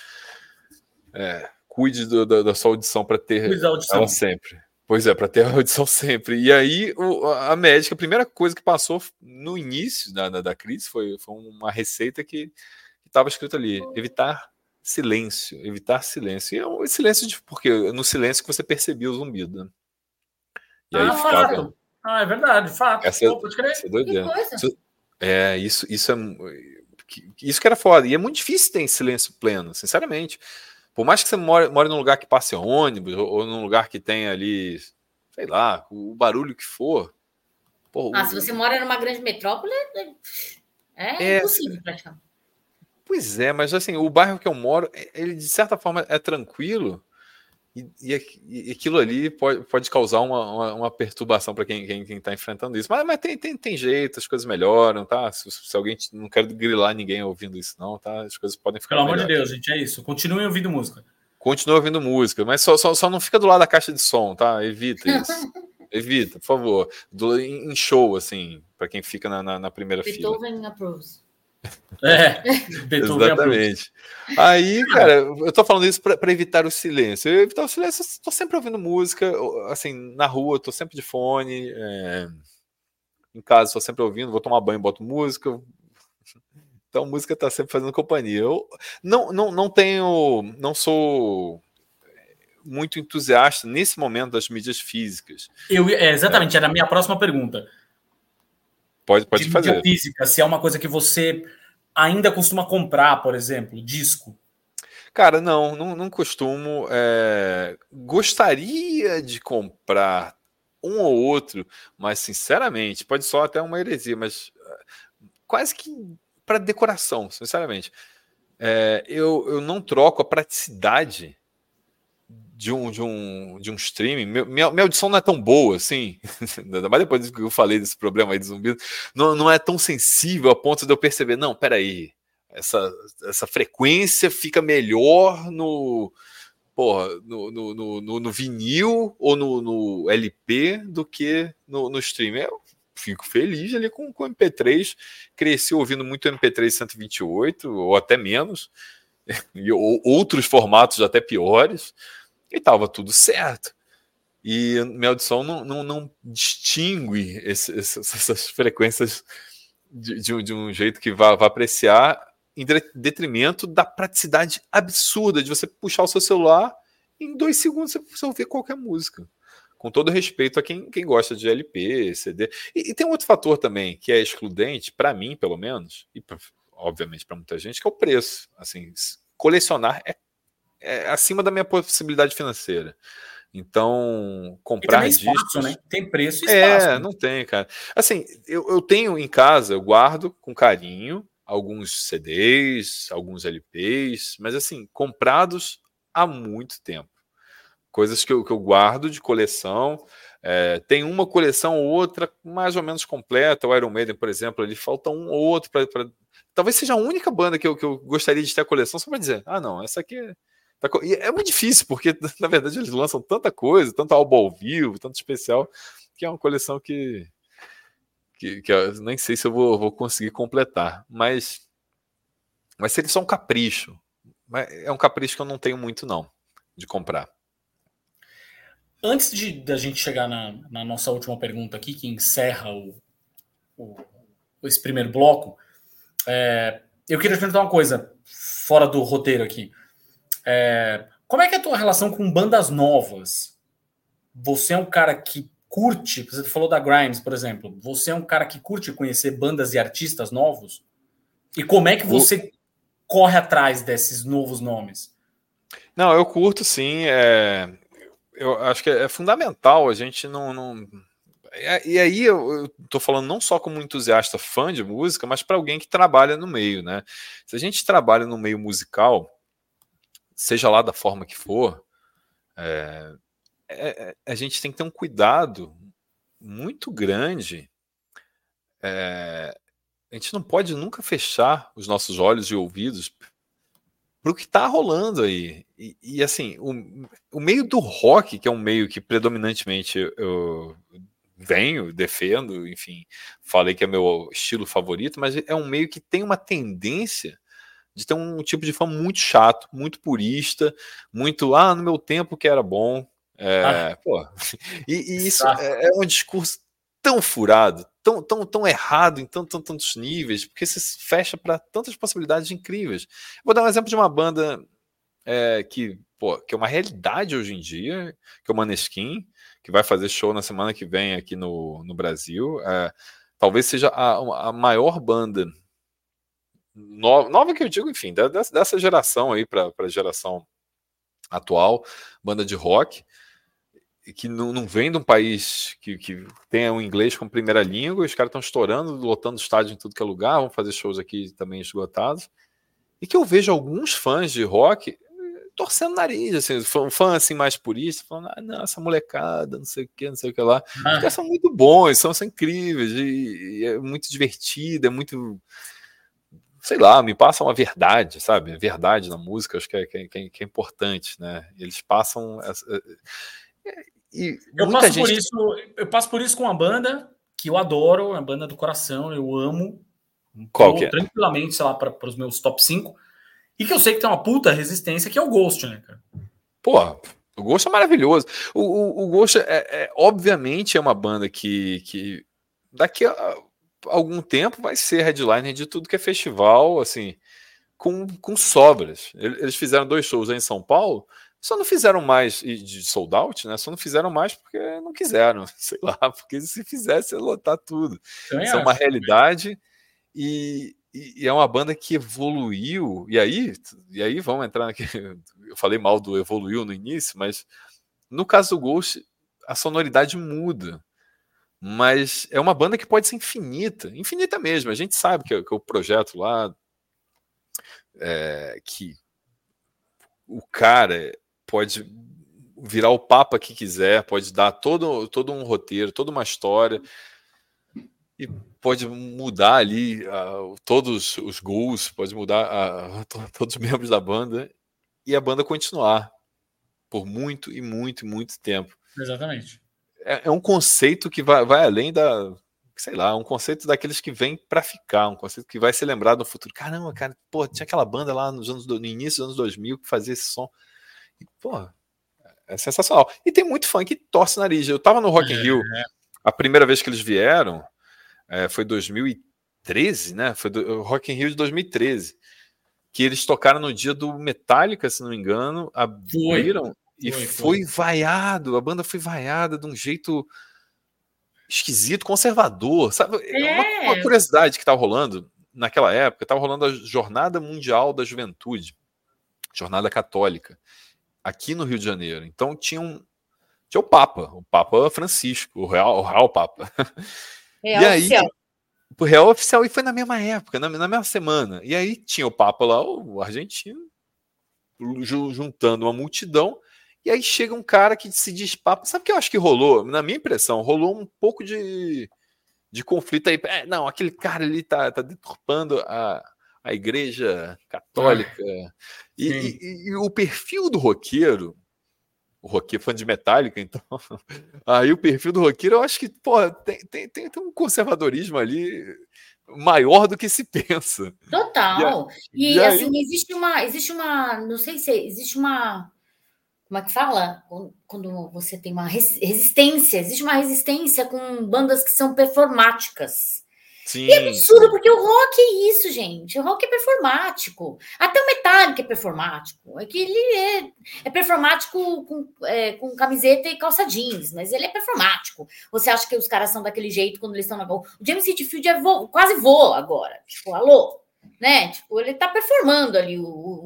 É, cuide do, da, da, sua audição para ter ela sempre. Pois é, para ter a audição sempre. E aí, o, a médica, a primeira coisa que passou no início da, da, da crise foi, foi uma receita que estava escrito ali: evitar silêncio, evitar silêncio. E é um silêncio de porque no silêncio que você percebia o zumbido. Né?
E aí ah, ficava... fato. Ah, é verdade, fato.
Essa, Pô, pode crer. Essa é Isso, é, isso, isso é isso que era foda. E é muito difícil ter silêncio pleno, sinceramente. Por mais que você more, more num lugar que passe ônibus, ou, ou num lugar que tenha ali, sei lá, o barulho que for.
ah, o... se você mora numa grande metrópole, é, é, é impossível praticamente.
Pois é, mas assim, o bairro que eu moro, ele de certa forma é tranquilo, e, e, aquilo ali pode, pode causar uma, uma, uma perturbação para quem está quem, quem tá enfrentando isso. Mas, mas tem, tem, tem jeito, as coisas melhoram, tá? Se, se, alguém não quer grilar ninguém ouvindo isso, não, tá? As coisas podem ficar.
Pelo amor de Deus, gente, é isso. Continuem ouvindo música.
Continue ouvindo música, mas só, só, só não fica do lado da caixa de som, tá? Evita isso. Evita, por favor. Do, em show, assim, para quem fica na, na, na primeira Beethoven fila. Approves. É, Exatamente. Aí, cara, eu tô falando isso para evitar o silêncio. Eu evitar o silêncio, eu tô sempre ouvindo música, assim, na rua, tô sempre de fone. É... Em casa, tô sempre ouvindo, vou tomar banho, boto música. Então, música tá sempre fazendo companhia. Eu não, não, não tenho, não sou muito entusiasta nesse momento das mídias físicas.
Eu, é, exatamente, é. era a minha próxima pergunta.
Pode, pode
de
fazer.
Mídia física, se é uma coisa que você ainda costuma comprar, por exemplo, disco.
Cara, não, não, não costumo. É... Gostaria de comprar um ou outro, mas sinceramente, pode só até uma heresia, mas é, quase que para decoração, sinceramente. É, eu, eu não troco a praticidade de um, de um, de um streaming. Minha, minha audição não é tão boa assim, mas depois que eu falei desse problema aí de zumbido, não, não é tão sensível a ponto de eu perceber, não, peraí, essa, essa frequência fica melhor no, porra, no, no, no, no vinil ou no, no, LP do que no, no streaming. Eu fico feliz ali com, com MP3, cresci ouvindo muito MP3 128 ou até menos, e ou, outros formatos até piores e estava tudo certo. E minha audição não, não, não distingue esse, essas frequências de, de, um, de, um, jeito que vá, vá apreciar em detrimento da praticidade absurda de você puxar o seu celular em dois segundos você ouvir qualquer música. Com todo respeito a quem, quem gosta de LP, CD. E, e tem um outro fator também que é excludente, para mim, pelo menos, e pra, obviamente para muita gente, que é o preço. Assim, colecionar é é acima da minha possibilidade financeira. Então, comprar
espaço, discos... né? Tem preço
e espaço. É, né? não tem, cara. Assim, eu, eu tenho em casa, eu guardo com carinho alguns CDs, alguns LPs, mas assim, comprados há muito tempo. Coisas que eu, que eu guardo de coleção. É, tem uma coleção ou outra mais ou menos completa. O Iron Maiden, por exemplo, ele falta um ou outro para. Talvez seja a única banda que eu, que eu gostaria de ter a coleção, só para dizer: ah, não, essa aqui é Tá e é muito difícil, porque na verdade eles lançam tanta coisa, tanto álbum ao vivo, tanto especial, que é uma coleção que, que, que eu nem sei se eu vou, vou conseguir completar. Mas, mas seria só um capricho. É um capricho que eu não tenho muito, não, de comprar.
Antes de da gente chegar na, na, nossa última pergunta aqui, que encerra o, o esse primeiro bloco, é, eu queria te perguntar uma coisa fora do roteiro aqui. É, como é que é a tua relação com bandas novas? Você é um cara que curte, você falou da Grimes, por exemplo. Você é um cara que curte conhecer bandas e artistas novos? E como é que você corre atrás desses novos nomes?
Não, eu curto sim. É... Eu acho que é fundamental a gente não. não... E aí eu estou falando não só como entusiasta fã de música, mas para alguém que trabalha no meio, né? Se a gente trabalha no meio musical, seja lá da forma que for, é, é, a gente tem que ter um cuidado muito grande. É, a gente não pode nunca fechar os nossos olhos e ouvidos para o que está rolando aí. E, e assim, o, o, meio do rock, que é um meio que predominantemente eu, eu venho, defendo, enfim, falei que é meu estilo favorito, mas é um meio que tem uma tendência de ter um tipo de fã muito chato, muito purista, muito, ah, no meu tempo que era bom. É, ah. pô, e, e isso é, é, um discurso tão furado, tão, tão, tão errado em tão, tão, tantos níveis, porque se fecha para tantas possibilidades incríveis. Vou dar um exemplo de uma banda é, que, pô, que é uma realidade hoje em dia, que é o Maneskin, que vai fazer show na semana que vem aqui no, no Brasil. É, talvez seja a, a maior banda nova, nova que eu digo, enfim, dessa, dessa geração aí para a geração atual, banda de rock, que não, não vem de um país que, que tenha o um inglês como primeira língua, os caras estão estourando, lotando estádio em tudo que é lugar, vão fazer shows aqui também esgotados, e que eu vejo alguns fãs de rock eh, torcendo nariz, assim, um fã assim mais purista, falando, ah, não, essa molecada, não sei o que, não sei o que lá. Ah. Os caras são muito bons, são, são incríveis, e, e é muito divertido, é muito sei lá, me passa uma verdade, sabe? Verdade na música, acho que é, que é, que é importante, né? Eles passam. Essa,
é, e eu passo gente... por isso, eu passo por isso com uma banda que eu adoro, uma banda do coração, eu amo,
Qual que é?
Tranquilamente, sei lá, para os meus top 5. E que eu sei que tem uma puta resistência, que é o Ghost, né, cara?
Pô, o Ghost é maravilhoso. O, o, o Ghost, é, é, obviamente, é uma banda que, que daqui a algum tempo vai ser headliner de tudo que é festival, assim, com, com sobras. Eles fizeram dois shows aí em São Paulo, só não fizeram mais de sold out, né? Só não fizeram mais porque não quiseram, sei lá, porque se fizesse ia lotar tudo. Também Isso acho. é uma realidade e, e, é uma banda que evoluiu. E aí, e aí vamos entrar aqui. Eu falei mal do evoluiu no início, mas no caso do Ghost, a sonoridade muda. Mas é uma banda que pode ser infinita, infinita mesmo. A gente sabe que, que o projeto lá é, que o cara pode virar o papa que quiser, pode dar todo, todo um roteiro, toda uma história e pode mudar ali uh, todos os gols, pode mudar uh, todos os membros da banda e a banda continuar por muito e muito e muito tempo.
Exatamente.
É, é um conceito que vai, vai além da, sei lá, um conceito daqueles que vem para ficar, um conceito que vai ser lembrado no futuro. Caramba, cara, pô, tinha aquela banda lá nos anos no início dos anos 2000 que fazia esse som. E, pô, é sensacional. E tem muito fã que torce nariz. Eu tava no Rock in Rio, é. a primeira vez que eles vieram é, foi 2013, né? Foi do Rock in Rio de 2013. Que eles tocaram no dia do Metallica, se não me engano, abriram foi. E foi, foi. vaiado. A banda foi vaiada de um jeito esquisito, conservador, sabe? É. Uma, uma, curiosidade que estava rolando naquela época, estava rolando a Jornada Mundial da Juventude, Jornada Católica, aqui no Rio de Janeiro. Então tinha um tinha o Papa, o Papa Francisco, o real, o real Papa.
Real e aí, oficial.
O real oficial, e foi na mesma época, na, na mesma semana. E aí tinha o Papa lá, o argentino, juntando uma multidão, e aí chega um cara que se diz papo. Sabe o que eu acho que rolou? Na minha impressão, rolou um pouco de, de conflito aí. É, não, aquele cara ali tá, tá deturpando a, a igreja católica. Ah, e, e, e, o perfil do roqueiro, o roqueiro fã de Metallica, então. Aí o perfil do roqueiro, eu acho que, pô, tem, tem, tem, tem um conservadorismo ali maior do que se pensa.
Total. E, e, e assim, aí... existe uma, existe uma, não sei se existe uma como é que fala? Quando você tem uma resistência, existe uma resistência com bandas que são performáticas. Sim, e é absurdo, porque o rock é isso, gente. O rock é performático. Até o Metallica é performático. É que ele é, é performático com, é, com camiseta e calça jeans, mas ele é performático. Você acha que os caras são daquele jeito quando eles estão na. O James Hetfield é vo... quase voa agora. Tipo, alô? Né? Tipo, ele tá performando ali o, o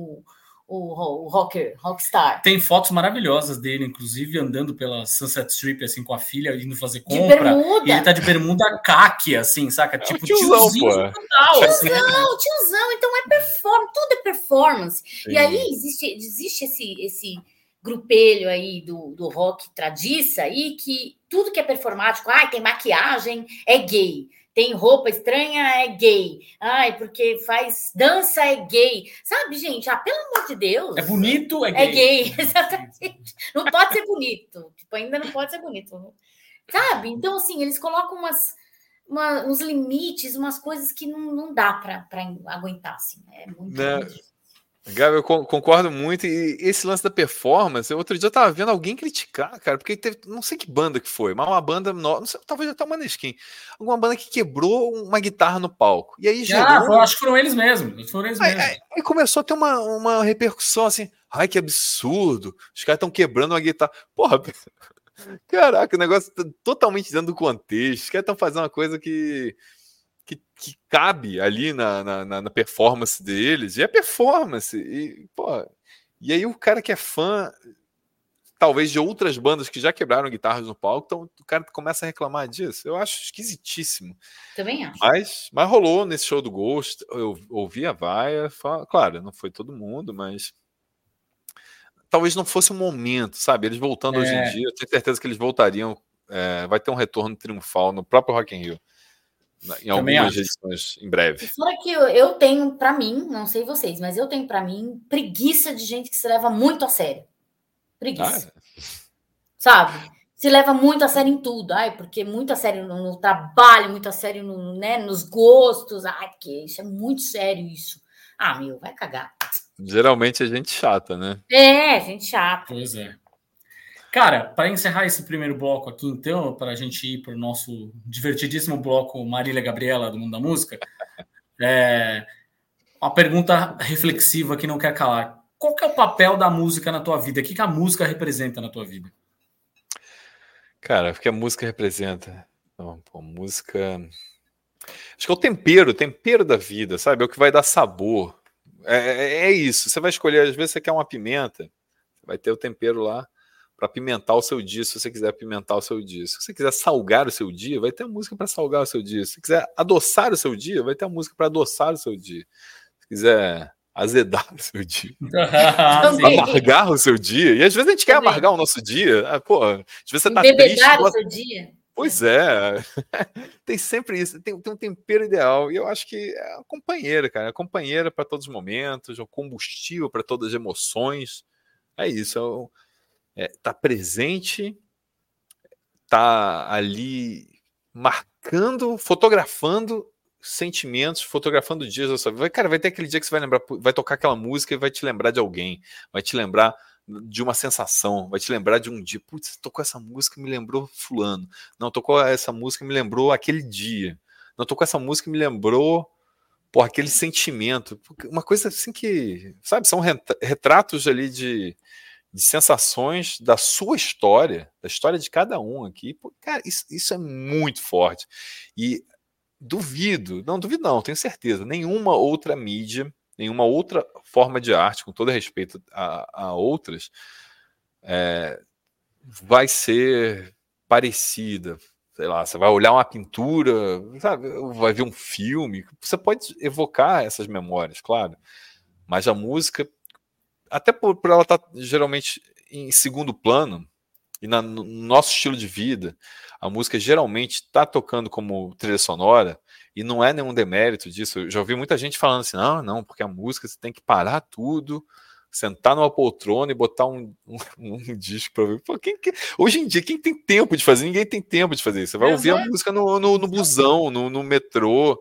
o, o rocker, rockstar.
Tem fotos maravilhosas dele, inclusive andando pela Sunset Strip, assim, com a filha, indo fazer compra. E ele tá de bermuda caque, assim, saca? É tipo,
tiozão, tiozinho
total. Tiozão, assim. tiozão. Então é performance, tudo é performance. Sim. E aí existe, existe esse, esse grupelho aí do, do rock tradiça aí que tudo que é performático, ai, tem maquiagem, é gay tem roupa estranha, é gay. Ai, porque faz dança, é gay. Sabe, gente? Ah, pelo amor de Deus.
É bonito, é
gay. É gay, exatamente. Não pode ser bonito. Tipo, ainda não pode ser bonito. Sabe? Então, assim, eles colocam umas, uma, uns limites, umas coisas que não, não dá para aguentar, assim. É muito
né? Gabi, eu concordo muito. E esse lance da performance, outro dia eu tava vendo alguém criticar, cara, porque teve, não sei que banda que foi, mas uma banda, não sei, talvez até uma Maneskin, alguma banda que quebrou uma guitarra no palco. E aí
já. Ah, acho que foram eles mesmos. Foram eles
aí,
mesmos.
Aí, aí, começou a ter uma, uma repercussão assim, ai que absurdo, os caras estão quebrando uma guitarra. Porra, caraca, o negócio tá totalmente dentro do contexto, os caras estão fazendo uma coisa que que, que cabe ali na, na, na, performance deles, e é performance. E, pô, e aí o cara que é fã, talvez de outras bandas que já quebraram guitarras no palco, então o cara começa a reclamar disso. Eu acho esquisitíssimo.
Também acho.
Mas, mas rolou nesse show do Ghost, eu ouvi a vaia, claro, não foi todo mundo, mas talvez não fosse o um momento, sabe? Eles voltando é. hoje em é. dia, eu tenho certeza que eles voltariam. É, vai ter um retorno triunfal no próprio Rock in Rio em algumas edições em breve.
Fora que eu, eu tenho para mim, não sei vocês, mas eu tenho para mim preguiça de gente que se leva muito a sério. Preguiça. Ah. É. Sabe? se leva muito a sério em tudo, ai, porque muito a sério no, no trabalho, muito a sério no, né, nos gostos, ai, que isso é muito sério isso. Ah, meu, vai cagar.
Geralmente é gente chata, né?
É, gente chata.
Pois é. Cara, para encerrar esse primeiro bloco aqui, então, para a gente ir para o nosso divertidíssimo bloco Marília Gabriela do Mundo da Música, é uma pergunta reflexiva que não quer calar. Qual que é o papel da música na tua vida? O que, que a música representa na tua vida?
Cara, o que a música representa? Então, pô, música. Acho que é o tempero, o tempero da vida, sabe? É o que vai dar sabor. É, é, é isso. Você vai escolher, às vezes você quer uma pimenta, vai ter o tempero lá para apimentar o seu dia, se você quiser apimentar o seu dia. Se você quiser salgar o seu dia, vai ter a música para salgar o seu dia. Se você quiser adoçar o seu dia, vai ter a música para adoçar o seu dia. Se quiser azedar o seu dia, amargar o seu dia. E às vezes a gente Também. quer amargar o nosso dia. Ah, pô, às vezes você tá triste.
o seu dia.
Pois é, tem sempre isso, tem, tem, um tempero ideal, e eu acho que é a companheira, cara, é a companheira para todos os momentos, é o combustível para todas as emoções, é isso, é o, é, tá presente, tá ali marcando, fotografando sentimentos, fotografando dias da sua vida. Cara, vai ter aquele dia que você vai lembrar, vai tocar aquela música e vai te lembrar de alguém, vai te lembrar de uma sensação, vai te lembrar de um dia. Putz, tocou essa música me lembrou fulano. Não, tocou essa música me lembrou aquele dia. Não, tocou essa música me lembrou por aquele sentimento. Uma coisa assim que, sabe, são retratos ali de, de sensações da sua história, da história de cada um aqui. Pô, cara, isso, isso é muito forte. E duvido, não duvido não, tenho certeza, nenhuma outra mídia, nenhuma outra forma de arte, com todo respeito a, a outras, é, vai ser parecida. Sei lá, você vai olhar uma pintura, sabe, vai ver um filme, você pode evocar essas memórias, claro, mas a música até por, por ela estar tá, geralmente em segundo plano, e na, no nosso estilo de vida, a música geralmente está tocando como trilha sonora, e não é nenhum demérito disso. Eu já ouvi muita gente falando assim: não, não, porque a música você tem que parar tudo, sentar numa poltrona e botar um, um, um disco para ver. Pô, quem, hoje em dia, quem tem tempo de fazer? Ninguém tem tempo de fazer isso. Você vai ouvir a música no, no, no busão, no, no metrô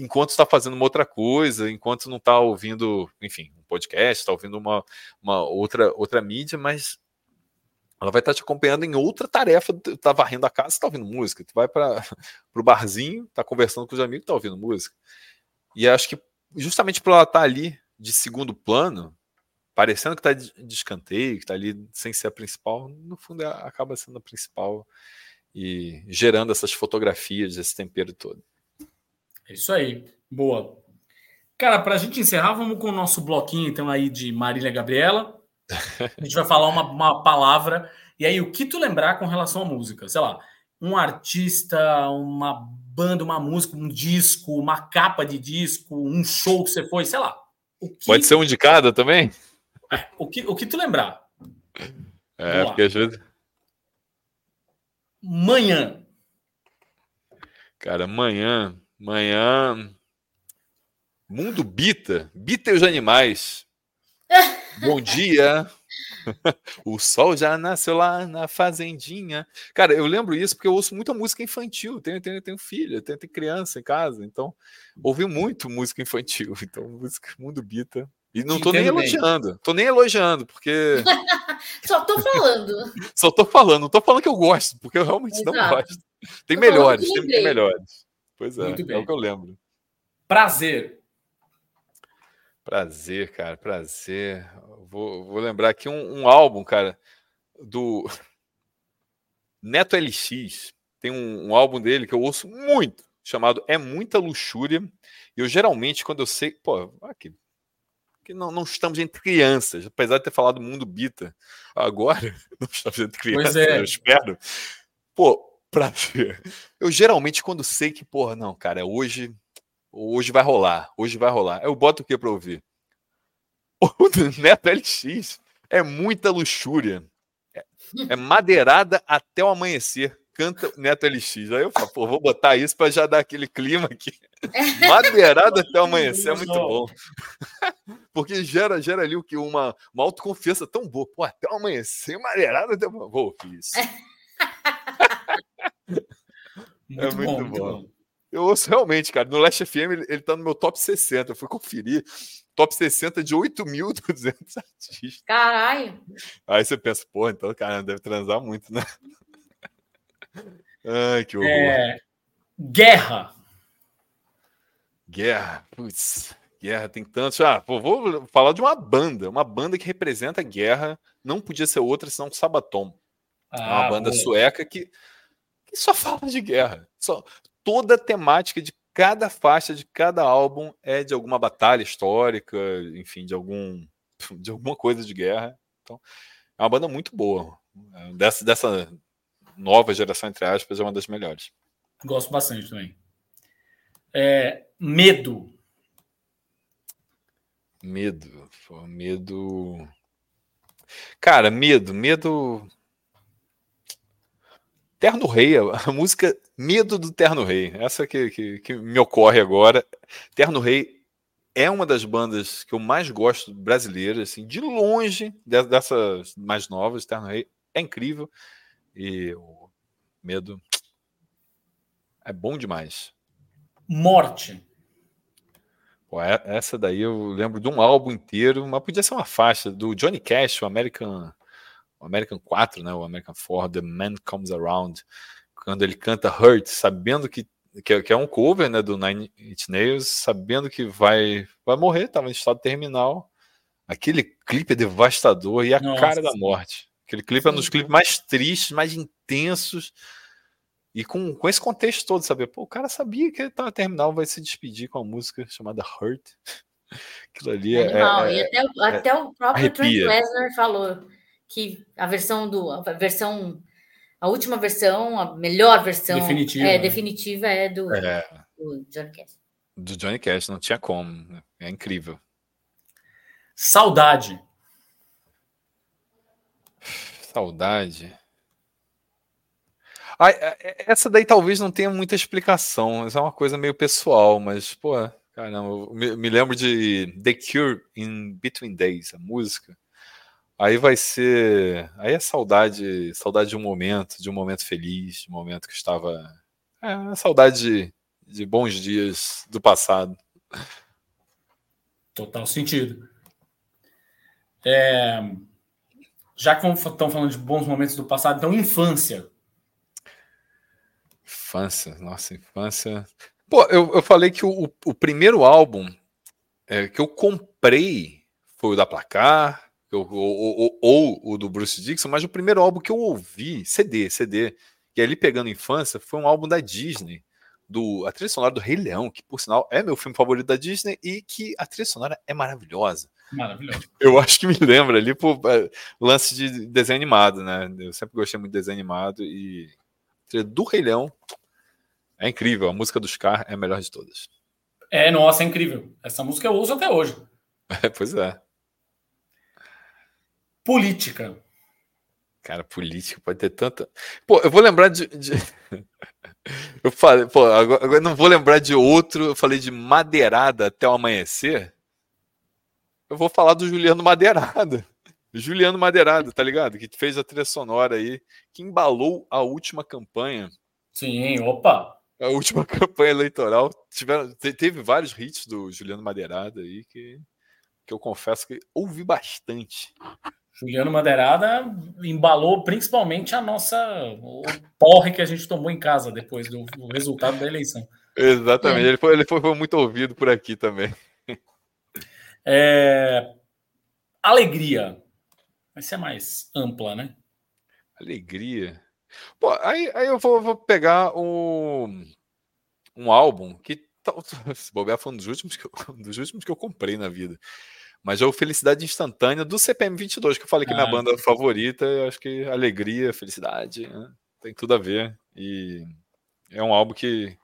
enquanto está fazendo uma outra coisa, enquanto não está ouvindo, enfim, um podcast, está ouvindo uma, uma outra, outra mídia, mas ela vai estar tá te acompanhando em outra tarefa. Tá varrendo a casa, está ouvindo música. Tu vai para o barzinho, tá conversando com os amigos, tá ouvindo música. E acho que justamente por ela estar tá ali de segundo plano, parecendo que está de escanteio, que está ali sem ser a principal, no fundo acaba sendo a principal e gerando essas fotografias, esse tempero todo.
É isso aí. Boa. Cara, para a gente encerrar, vamos com o nosso bloquinho então aí de Marília Gabriela. A gente vai falar uma, uma palavra e aí o que tu lembrar com relação à música, sei lá, um artista, uma banda, uma música, um disco, uma capa de disco, um show que você foi, sei lá.
Que... Pode ser um de cada também?
É, o, que, o que tu lembrar.
É, porque às vezes.
Manhã.
Cara, amanhã. Manhã. Mundo Bita. Bita e os animais. Bom dia. o sol já nasceu lá na fazendinha. Cara, eu lembro isso porque eu ouço muita música infantil. Tenho, tenho, tenho filha, tenho, tenho criança em casa, então ouvi muito música infantil. Então, música Mundo Bita. E não tô nem elogiando. Bem. Tô nem elogiando, porque.
Só tô falando.
Só tô falando, não tô falando que eu gosto, porque eu realmente Exato. não gosto. Tem melhores, tem, tem melhores. Pois é, é o que eu lembro.
Prazer.
Prazer, cara, prazer. Vou, vou lembrar aqui um, um, álbum, cara, do Neto LX. Tem um, um, álbum dele que eu ouço muito, chamado É Muita Luxúria. E eu geralmente, quando eu sei. Pô, aqui. Que não, não estamos entre crianças, apesar de ter falado mundo bita. Agora, não estamos entre crianças, é. eu espero. Pô, prazer. Eu geralmente, quando sei que, porra, não, cara, hoje, hoje vai rolar, hoje vai rolar, eu boto o que pra ouvir? O Neto LX é muita luxúria. É, é madeirada até o amanhecer. Canta Neto LX. Aí eu falo, pô, vou botar isso para já dar aquele clima aqui. Madeirada até o amanhecer é muito bom. porque gera, gera ali o que? Uma, uma autoconfiança tão boa. Pô, até o amanhecer, maneirada, até... vou, fiz.
Muito é muito bom. Muito bom.
Eu ouço realmente, cara. No Last FM ele, ele tá no meu top 60. Eu fui conferir. Top 60 de 8.200 artistas.
Caralho!
Aí você pensa, pô, então, cara, deve transar muito, né? Ai, que horror.
É... Guerra.
Guerra. Putz, guerra tem tantos. Ah, pô, vou falar de uma banda. Uma banda que representa a guerra. Não podia ser outra senão Sabaton. Ah, é uma banda boa. sueca que, que só fala de guerra. Só, toda a temática de cada faixa de cada álbum é de alguma batalha histórica, enfim, de algum de alguma coisa de guerra. Então, é uma banda muito boa. Dessa, dessa nova geração, entre aspas, é uma das melhores.
Gosto bastante também. É, medo.
Medo. medo. Cara, medo. Medo Terno Rei, a música Medo do Terno Rei, essa que, que, que, me ocorre agora. Terno Rei é uma das bandas que eu mais gosto brasileiras, assim, de longe dessas mais novas. Terno Rei é incrível e o Medo é bom demais.
Morte.
Pô, é, essa daí eu lembro de um álbum inteiro, mas podia ser uma faixa do Johnny Cash, o American o American 4, né, o American 4, The Man Comes Around, quando ele canta Hurt, sabendo que, que, é, que é um cover né, do Nine Inch Nails, sabendo que vai, vai morrer, estava em estado terminal. Aquele clipe é devastador e a Nossa, cara da morte. Aquele clipe sim. é um dos clipes mais tristes, mais intensos. E com, com esse contexto todo, saber, pô, o cara sabia que ele estava terminal, vai se despedir com a música chamada Hurt. Aquilo ali é.
Animal. É, e até, é, até o próprio Trent Reznor falou que a versão do a versão a última versão, a melhor versão definitiva é, né? definitiva é do, é. do Johnny Cash.
Do Johnny Cash, não tinha como. Né? É incrível.
Saudade.
Saudade. Ah, essa daí talvez não tenha muita explicação. Isso é uma coisa meio pessoal, mas, pô, caramba, me, me lembro de The Cure in Between Days, a música. Aí vai ser. Aí é saudade, saudade de um momento, de um momento feliz, de um momento que estava. É, saudade de, de bons dias do passado.
Total sentido. É, já que estão falando de bons momentos do passado, então infância.
Infância, nossa, infância. Pô, eu, eu falei que o, o primeiro álbum é, que eu comprei foi o da Placar, ou, ou, ou, o do Bruce Dixon, mas o primeiro álbum que eu ouvi, CD, CD, e ali pegando infância, foi um álbum da Disney, do a trilha sonora do Rei Leão, que por sinal é meu filme favorito da Disney e que a trilha sonora é maravilhosa.
Maravilhoso.
Eu acho que me lembra ali por é, lance de desenho animado, né? Eu sempre gostei muito de desenho animado e do Rei Leão é incrível. A música do Scar é a melhor de todas.
É, nossa, é incrível. Essa música eu uso até hoje.
É, pois é.
Política.
Cara, política pode ter tanta. Pô, eu vou lembrar de. de... eu falei, pô, agora, agora não vou lembrar de outro. Eu falei de Madeirada até o amanhecer. Eu vou falar do Juliano Madeirada. Juliano Madeirada, tá ligado? Que fez a trilha sonora aí, que embalou a última campanha.
Sim, opa!
A última campanha eleitoral. Tiveram, teve vários hits do Juliano Madeirada aí que, que eu confesso que ouvi bastante.
Juliano Madeirada embalou principalmente a nossa porre que a gente tomou em casa depois do, do resultado da eleição.
Exatamente, é. ele, foi, ele foi, foi, muito ouvido por aqui também.
É... Alegria. Vai ser mais ampla, né?
Alegria. Pô, aí, aí eu vou, vou pegar o, um álbum que, se bobear, foi um dos últimos que eu, um dos últimos que eu comprei na vida. Mas é o Felicidade Instantânea do CPM 22, que eu falei que é minha ah, banda favorita. Eu acho que alegria, felicidade, né? tem tudo a ver. E é um álbum que,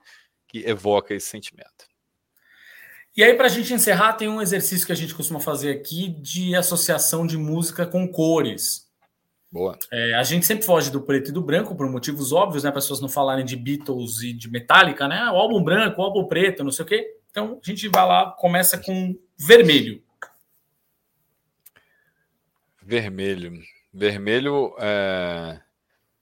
que evoca esse sentimento.
E aí, para a gente encerrar, tem um exercício que a gente costuma fazer aqui de associação de música com cores.
Boa.
É, a gente sempre foge do preto e do branco por motivos óbvios, né? Pessoas não falarem de Beatles e de Metallica, né? O álbum branco, o álbum preto, não sei o quê. Então a gente vai lá, começa com vermelho.
Vermelho. Vermelho é.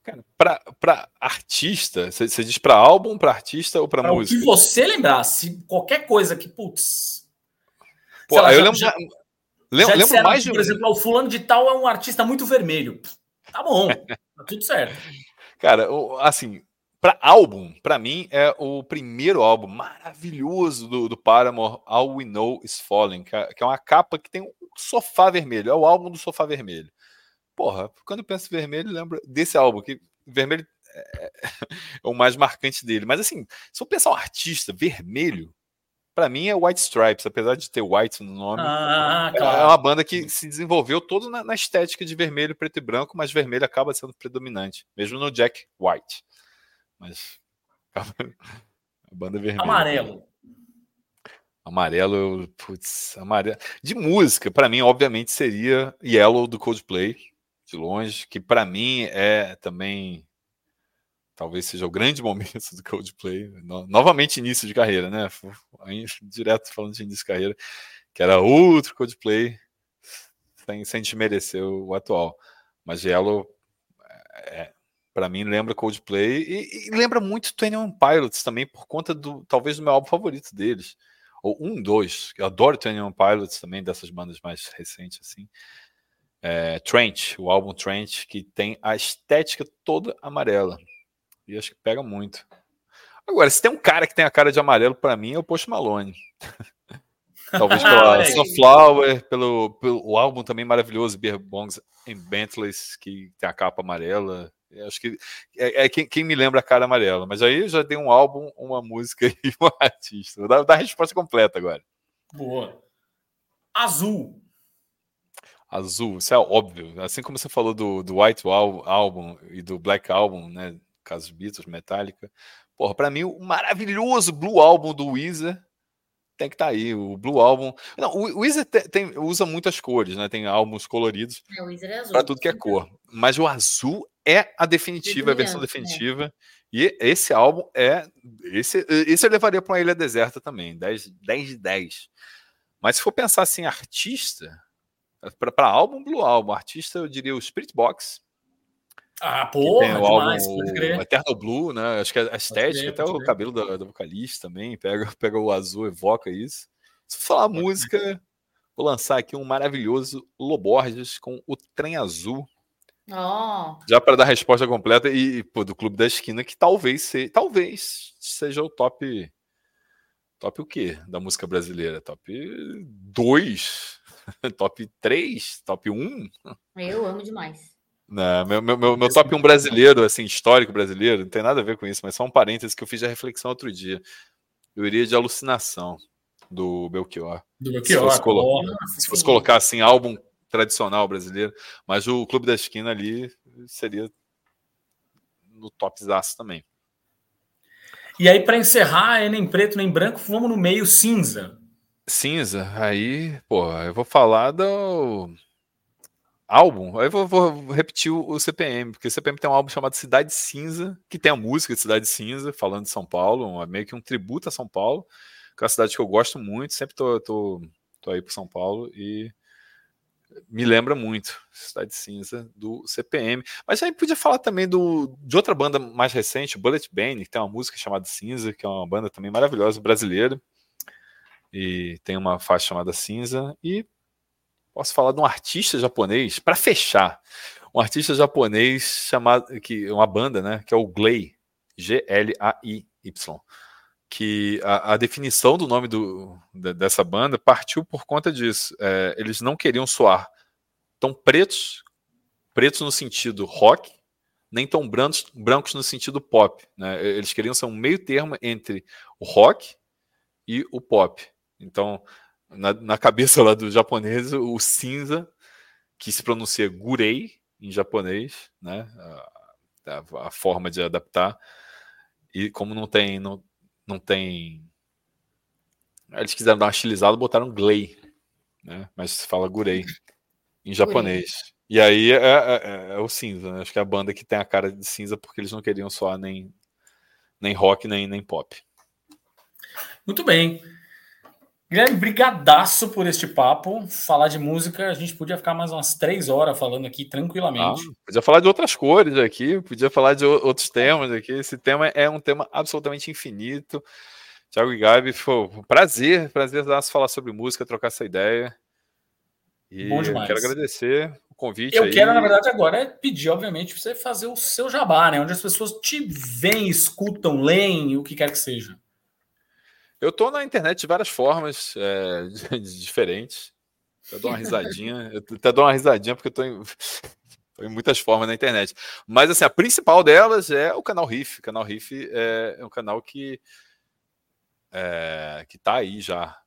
Cara, pra, pra artista, você diz pra álbum, pra artista ou pra, pra música?
O que você lembrar, se qualquer coisa que, putz.
Pô, lá, eu já, lembro, já, lembro,
já lembro mais de. Por exemplo, o fulano de tal é um artista muito vermelho. Tá bom, tá tudo certo.
Cara, assim, para álbum, para mim é o primeiro álbum maravilhoso do, do Paramore, All We Know Is Falling, que é, que é uma capa que tem um sofá vermelho, é o álbum do sofá vermelho. Porra, quando eu penso em vermelho, lembro desse álbum, que vermelho é, é o mais marcante dele. Mas assim, se eu pensar um artista vermelho, para mim é White Stripes, apesar de ter White no nome. Ah, é, claro. É uma banda que se desenvolveu todo na, na, estética de vermelho, preto e branco, mas vermelho acaba sendo predominante, mesmo no Jack White. Mas a banda vermelha.
Amarelo.
Amarelo, putz, amarelo. De música, para mim, obviamente, seria Yellow do Coldplay, de longe, que para mim é também talvez seja o grande momento do Coldplay. novamente início de carreira, né? Direto falando de início de carreira, que era outro Coldplay, sem, sem desmerecer o, o atual. Mas Yellow é, para mim lembra Coldplay e, e lembra muito Twenty One Pilots também por conta do talvez do meu álbum favorito deles. Ou um dois. Eu adoro Twenty One Pilots também dessas bandas mais recentes assim. É, Trent o álbum Trent que tem a estética toda amarela. E acho que pega muito. Agora se tem um cara que tem a cara de amarelo para mim é o Post Malone. Talvez pela Sunflower, pelo, pelo o álbum também maravilhoso, Beer Bongs and Bentleys, que tem a capa amarela. Acho que é, é quem, quem, me lembra a cara amarela. Mas aí eu já dei um álbum, uma música e um artista. Vou dar, dar a resposta completa agora.
Boa. Azul.
Azul, isso é óbvio. Assim como você falou do, do White Album e do Black Album, né? Casos Beatles, Metallica. Porra, pra mim, o maravilhoso Blue Album do Weezer tem que estar tá aí. O Blue Album. Não, o Weezer tem, tem, usa muitas cores, né? Tem álbuns coloridos.
É, o Weezer é azul.
Pra tudo que é cor. Mas o azul é a definitiva, a versão definitiva. É. E esse álbum é. Esse, esse eu levaria para uma ilha deserta também. 10, 10 de 10. Mas se for pensar assim, artista. Para álbum, Blue Album. Artista, eu diria o Spirit Box.
Ah, porra, tem o
demais, álbum, o Eternal Blue, né? Acho que a estética, até o cabelo da, da, vocalista também, pega, pega o azul, evoca isso. Se for falar música, vou lançar aqui um maravilhoso Loborges com o Trem Azul.
Oh.
Já para dar a resposta completa e pô, do Clube da Esquina, que talvez, se, talvez seja o top. Top o quê? Da música brasileira? Top 2? top 3? Top 1?
Eu amo demais.
Não, meu, meu, meu, meu top 1 brasileiro, assim, histórico brasileiro, não tem nada a ver com isso, mas só um parênteses que eu fiz a reflexão outro dia. Eu iria de alucinação do Belchior.
Do Belchior,
se fosse, colo Nossa, se fosse colocar assim, álbum tradicional brasileiro, mas o Clube da Esquina ali seria no top zaço também.
E aí, para encerrar, é nem preto nem branco, vamos no meio cinza.
Cinza, aí, pô, eu vou falar do álbum, aí eu vou, vou, repetir o, CPM, porque o CPM tem um álbum chamado Cidade Cinza, que tem a música de Cidade Cinza, falando de São Paulo, meio que um tributo a São Paulo, que é uma cidade que eu gosto muito, sempre tô, tô, tô aí pro São Paulo e me lembra muito Cidade Cinza do CPM. Mas aí podia falar também do, de outra banda mais recente, Bullet Bane, que tem uma música chamada Cinza, que é uma banda também maravilhosa, brasileira, e tem uma faixa chamada Cinza, e posso falar de um artista japonês, para fechar, um artista japonês chamado, que uma banda, né, que é o Glay, G-L-A-I-Y, que a, a, definição do nome do, dessa banda partiu por conta disso. É, eles não queriam soar tão pretos, pretos no sentido rock, nem tão brancos, brancos no sentido pop. Né? Eles queriam ser um meio termo entre o rock e o pop. Então, na, na cabeça lá do japonês, o cinza, que se pronuncia gurei em japonês, né? A, a, a, forma de adaptar. E como não tem, não, não tem. Eles quiseram dar uma estilizada, botaram glei, né? Mas se fala gurei em japonês. E aí é, é, é, é, o cinza, né? Acho que é a banda que tem a cara de cinza porque eles não queriam soar nem, nem rock nem, nem pop.
Muito bem. Guilherme, brigadaço por este papo. Falar de música, a gente podia ficar mais umas três horas falando aqui tranquilamente.
Ah, podia falar de outras cores aqui, podia falar de outros temas aqui. Esse tema é um tema absolutamente infinito. Tiago e Gabi, foi um prazer, prazer falar sobre música, trocar essa ideia. E Bom demais. quero agradecer o convite.
Eu
aí.
quero, na verdade, agora é pedir, obviamente, para você fazer o seu jabá, né? Onde as pessoas te veem, escutam, leem, o que quer que seja.
Eu tô na internet de várias formas é, diferentes. Eu dou uma risadinha, eu até dou uma risadinha porque eu tô em, tô em, muitas formas na internet. Mas assim, a principal delas é o canal Riff. O canal Riff é, é um canal que é, que tá aí já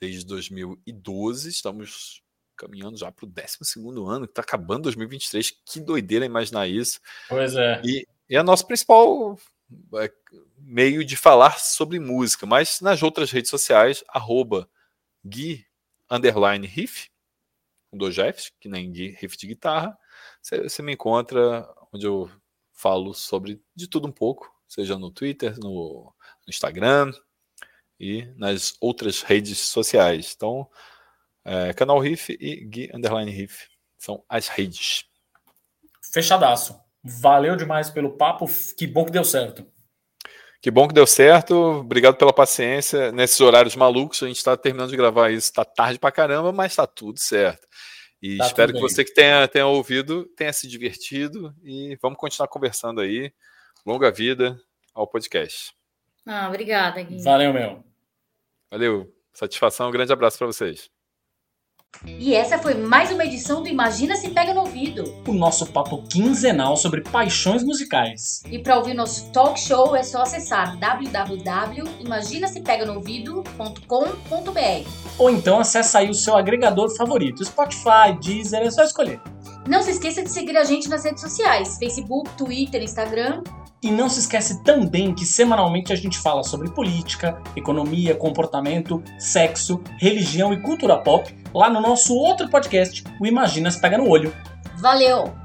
desde 2012. Estamos caminhando já para o 12 ano, que está acabando 2023. Que doideira imaginar isso.
Pois é.
E, e a nossa principal é, meio de falar sobre música, mas nas outras redes sociais, arroba Gui underline riff, com dois Fs, que nem riff de guitarra, você me encontra onde eu falo sobre de tudo um pouco, seja no Twitter, no, no Instagram e nas outras redes sociais. Então, é, canal Riff e Gui underline Riff são as redes.
Fechadaço. Valeu demais pelo papo. Que bom que deu certo.
Que bom que deu certo. Obrigado pela paciência. Nesses horários malucos, a gente está terminando de gravar isso. Está tarde pra caramba, mas está tudo certo. E tá espero que você que tenha, tenha ouvido tenha se divertido. E vamos continuar conversando aí. Longa vida ao podcast.
Ah, obrigada, Gui.
Valeu, meu.
Valeu. Satisfação. Um grande abraço para vocês.
E essa foi mais uma edição do Imagina se Pega no Ouvido.
O nosso papo quinzenal sobre paixões musicais.
E para ouvir nosso talk show é só acessar www.imaginasepeganoouvido.com.br
Ou então acessa aí o seu agregador favorito, Spotify, Deezer, é só escolher.
Não se esqueça de seguir a gente nas redes sociais, Facebook, Twitter, Instagram
e não se esquece também que semanalmente a gente fala sobre política, economia, comportamento, sexo, religião e cultura pop lá no nosso outro podcast, o Imaginas Pega no Olho.
Valeu!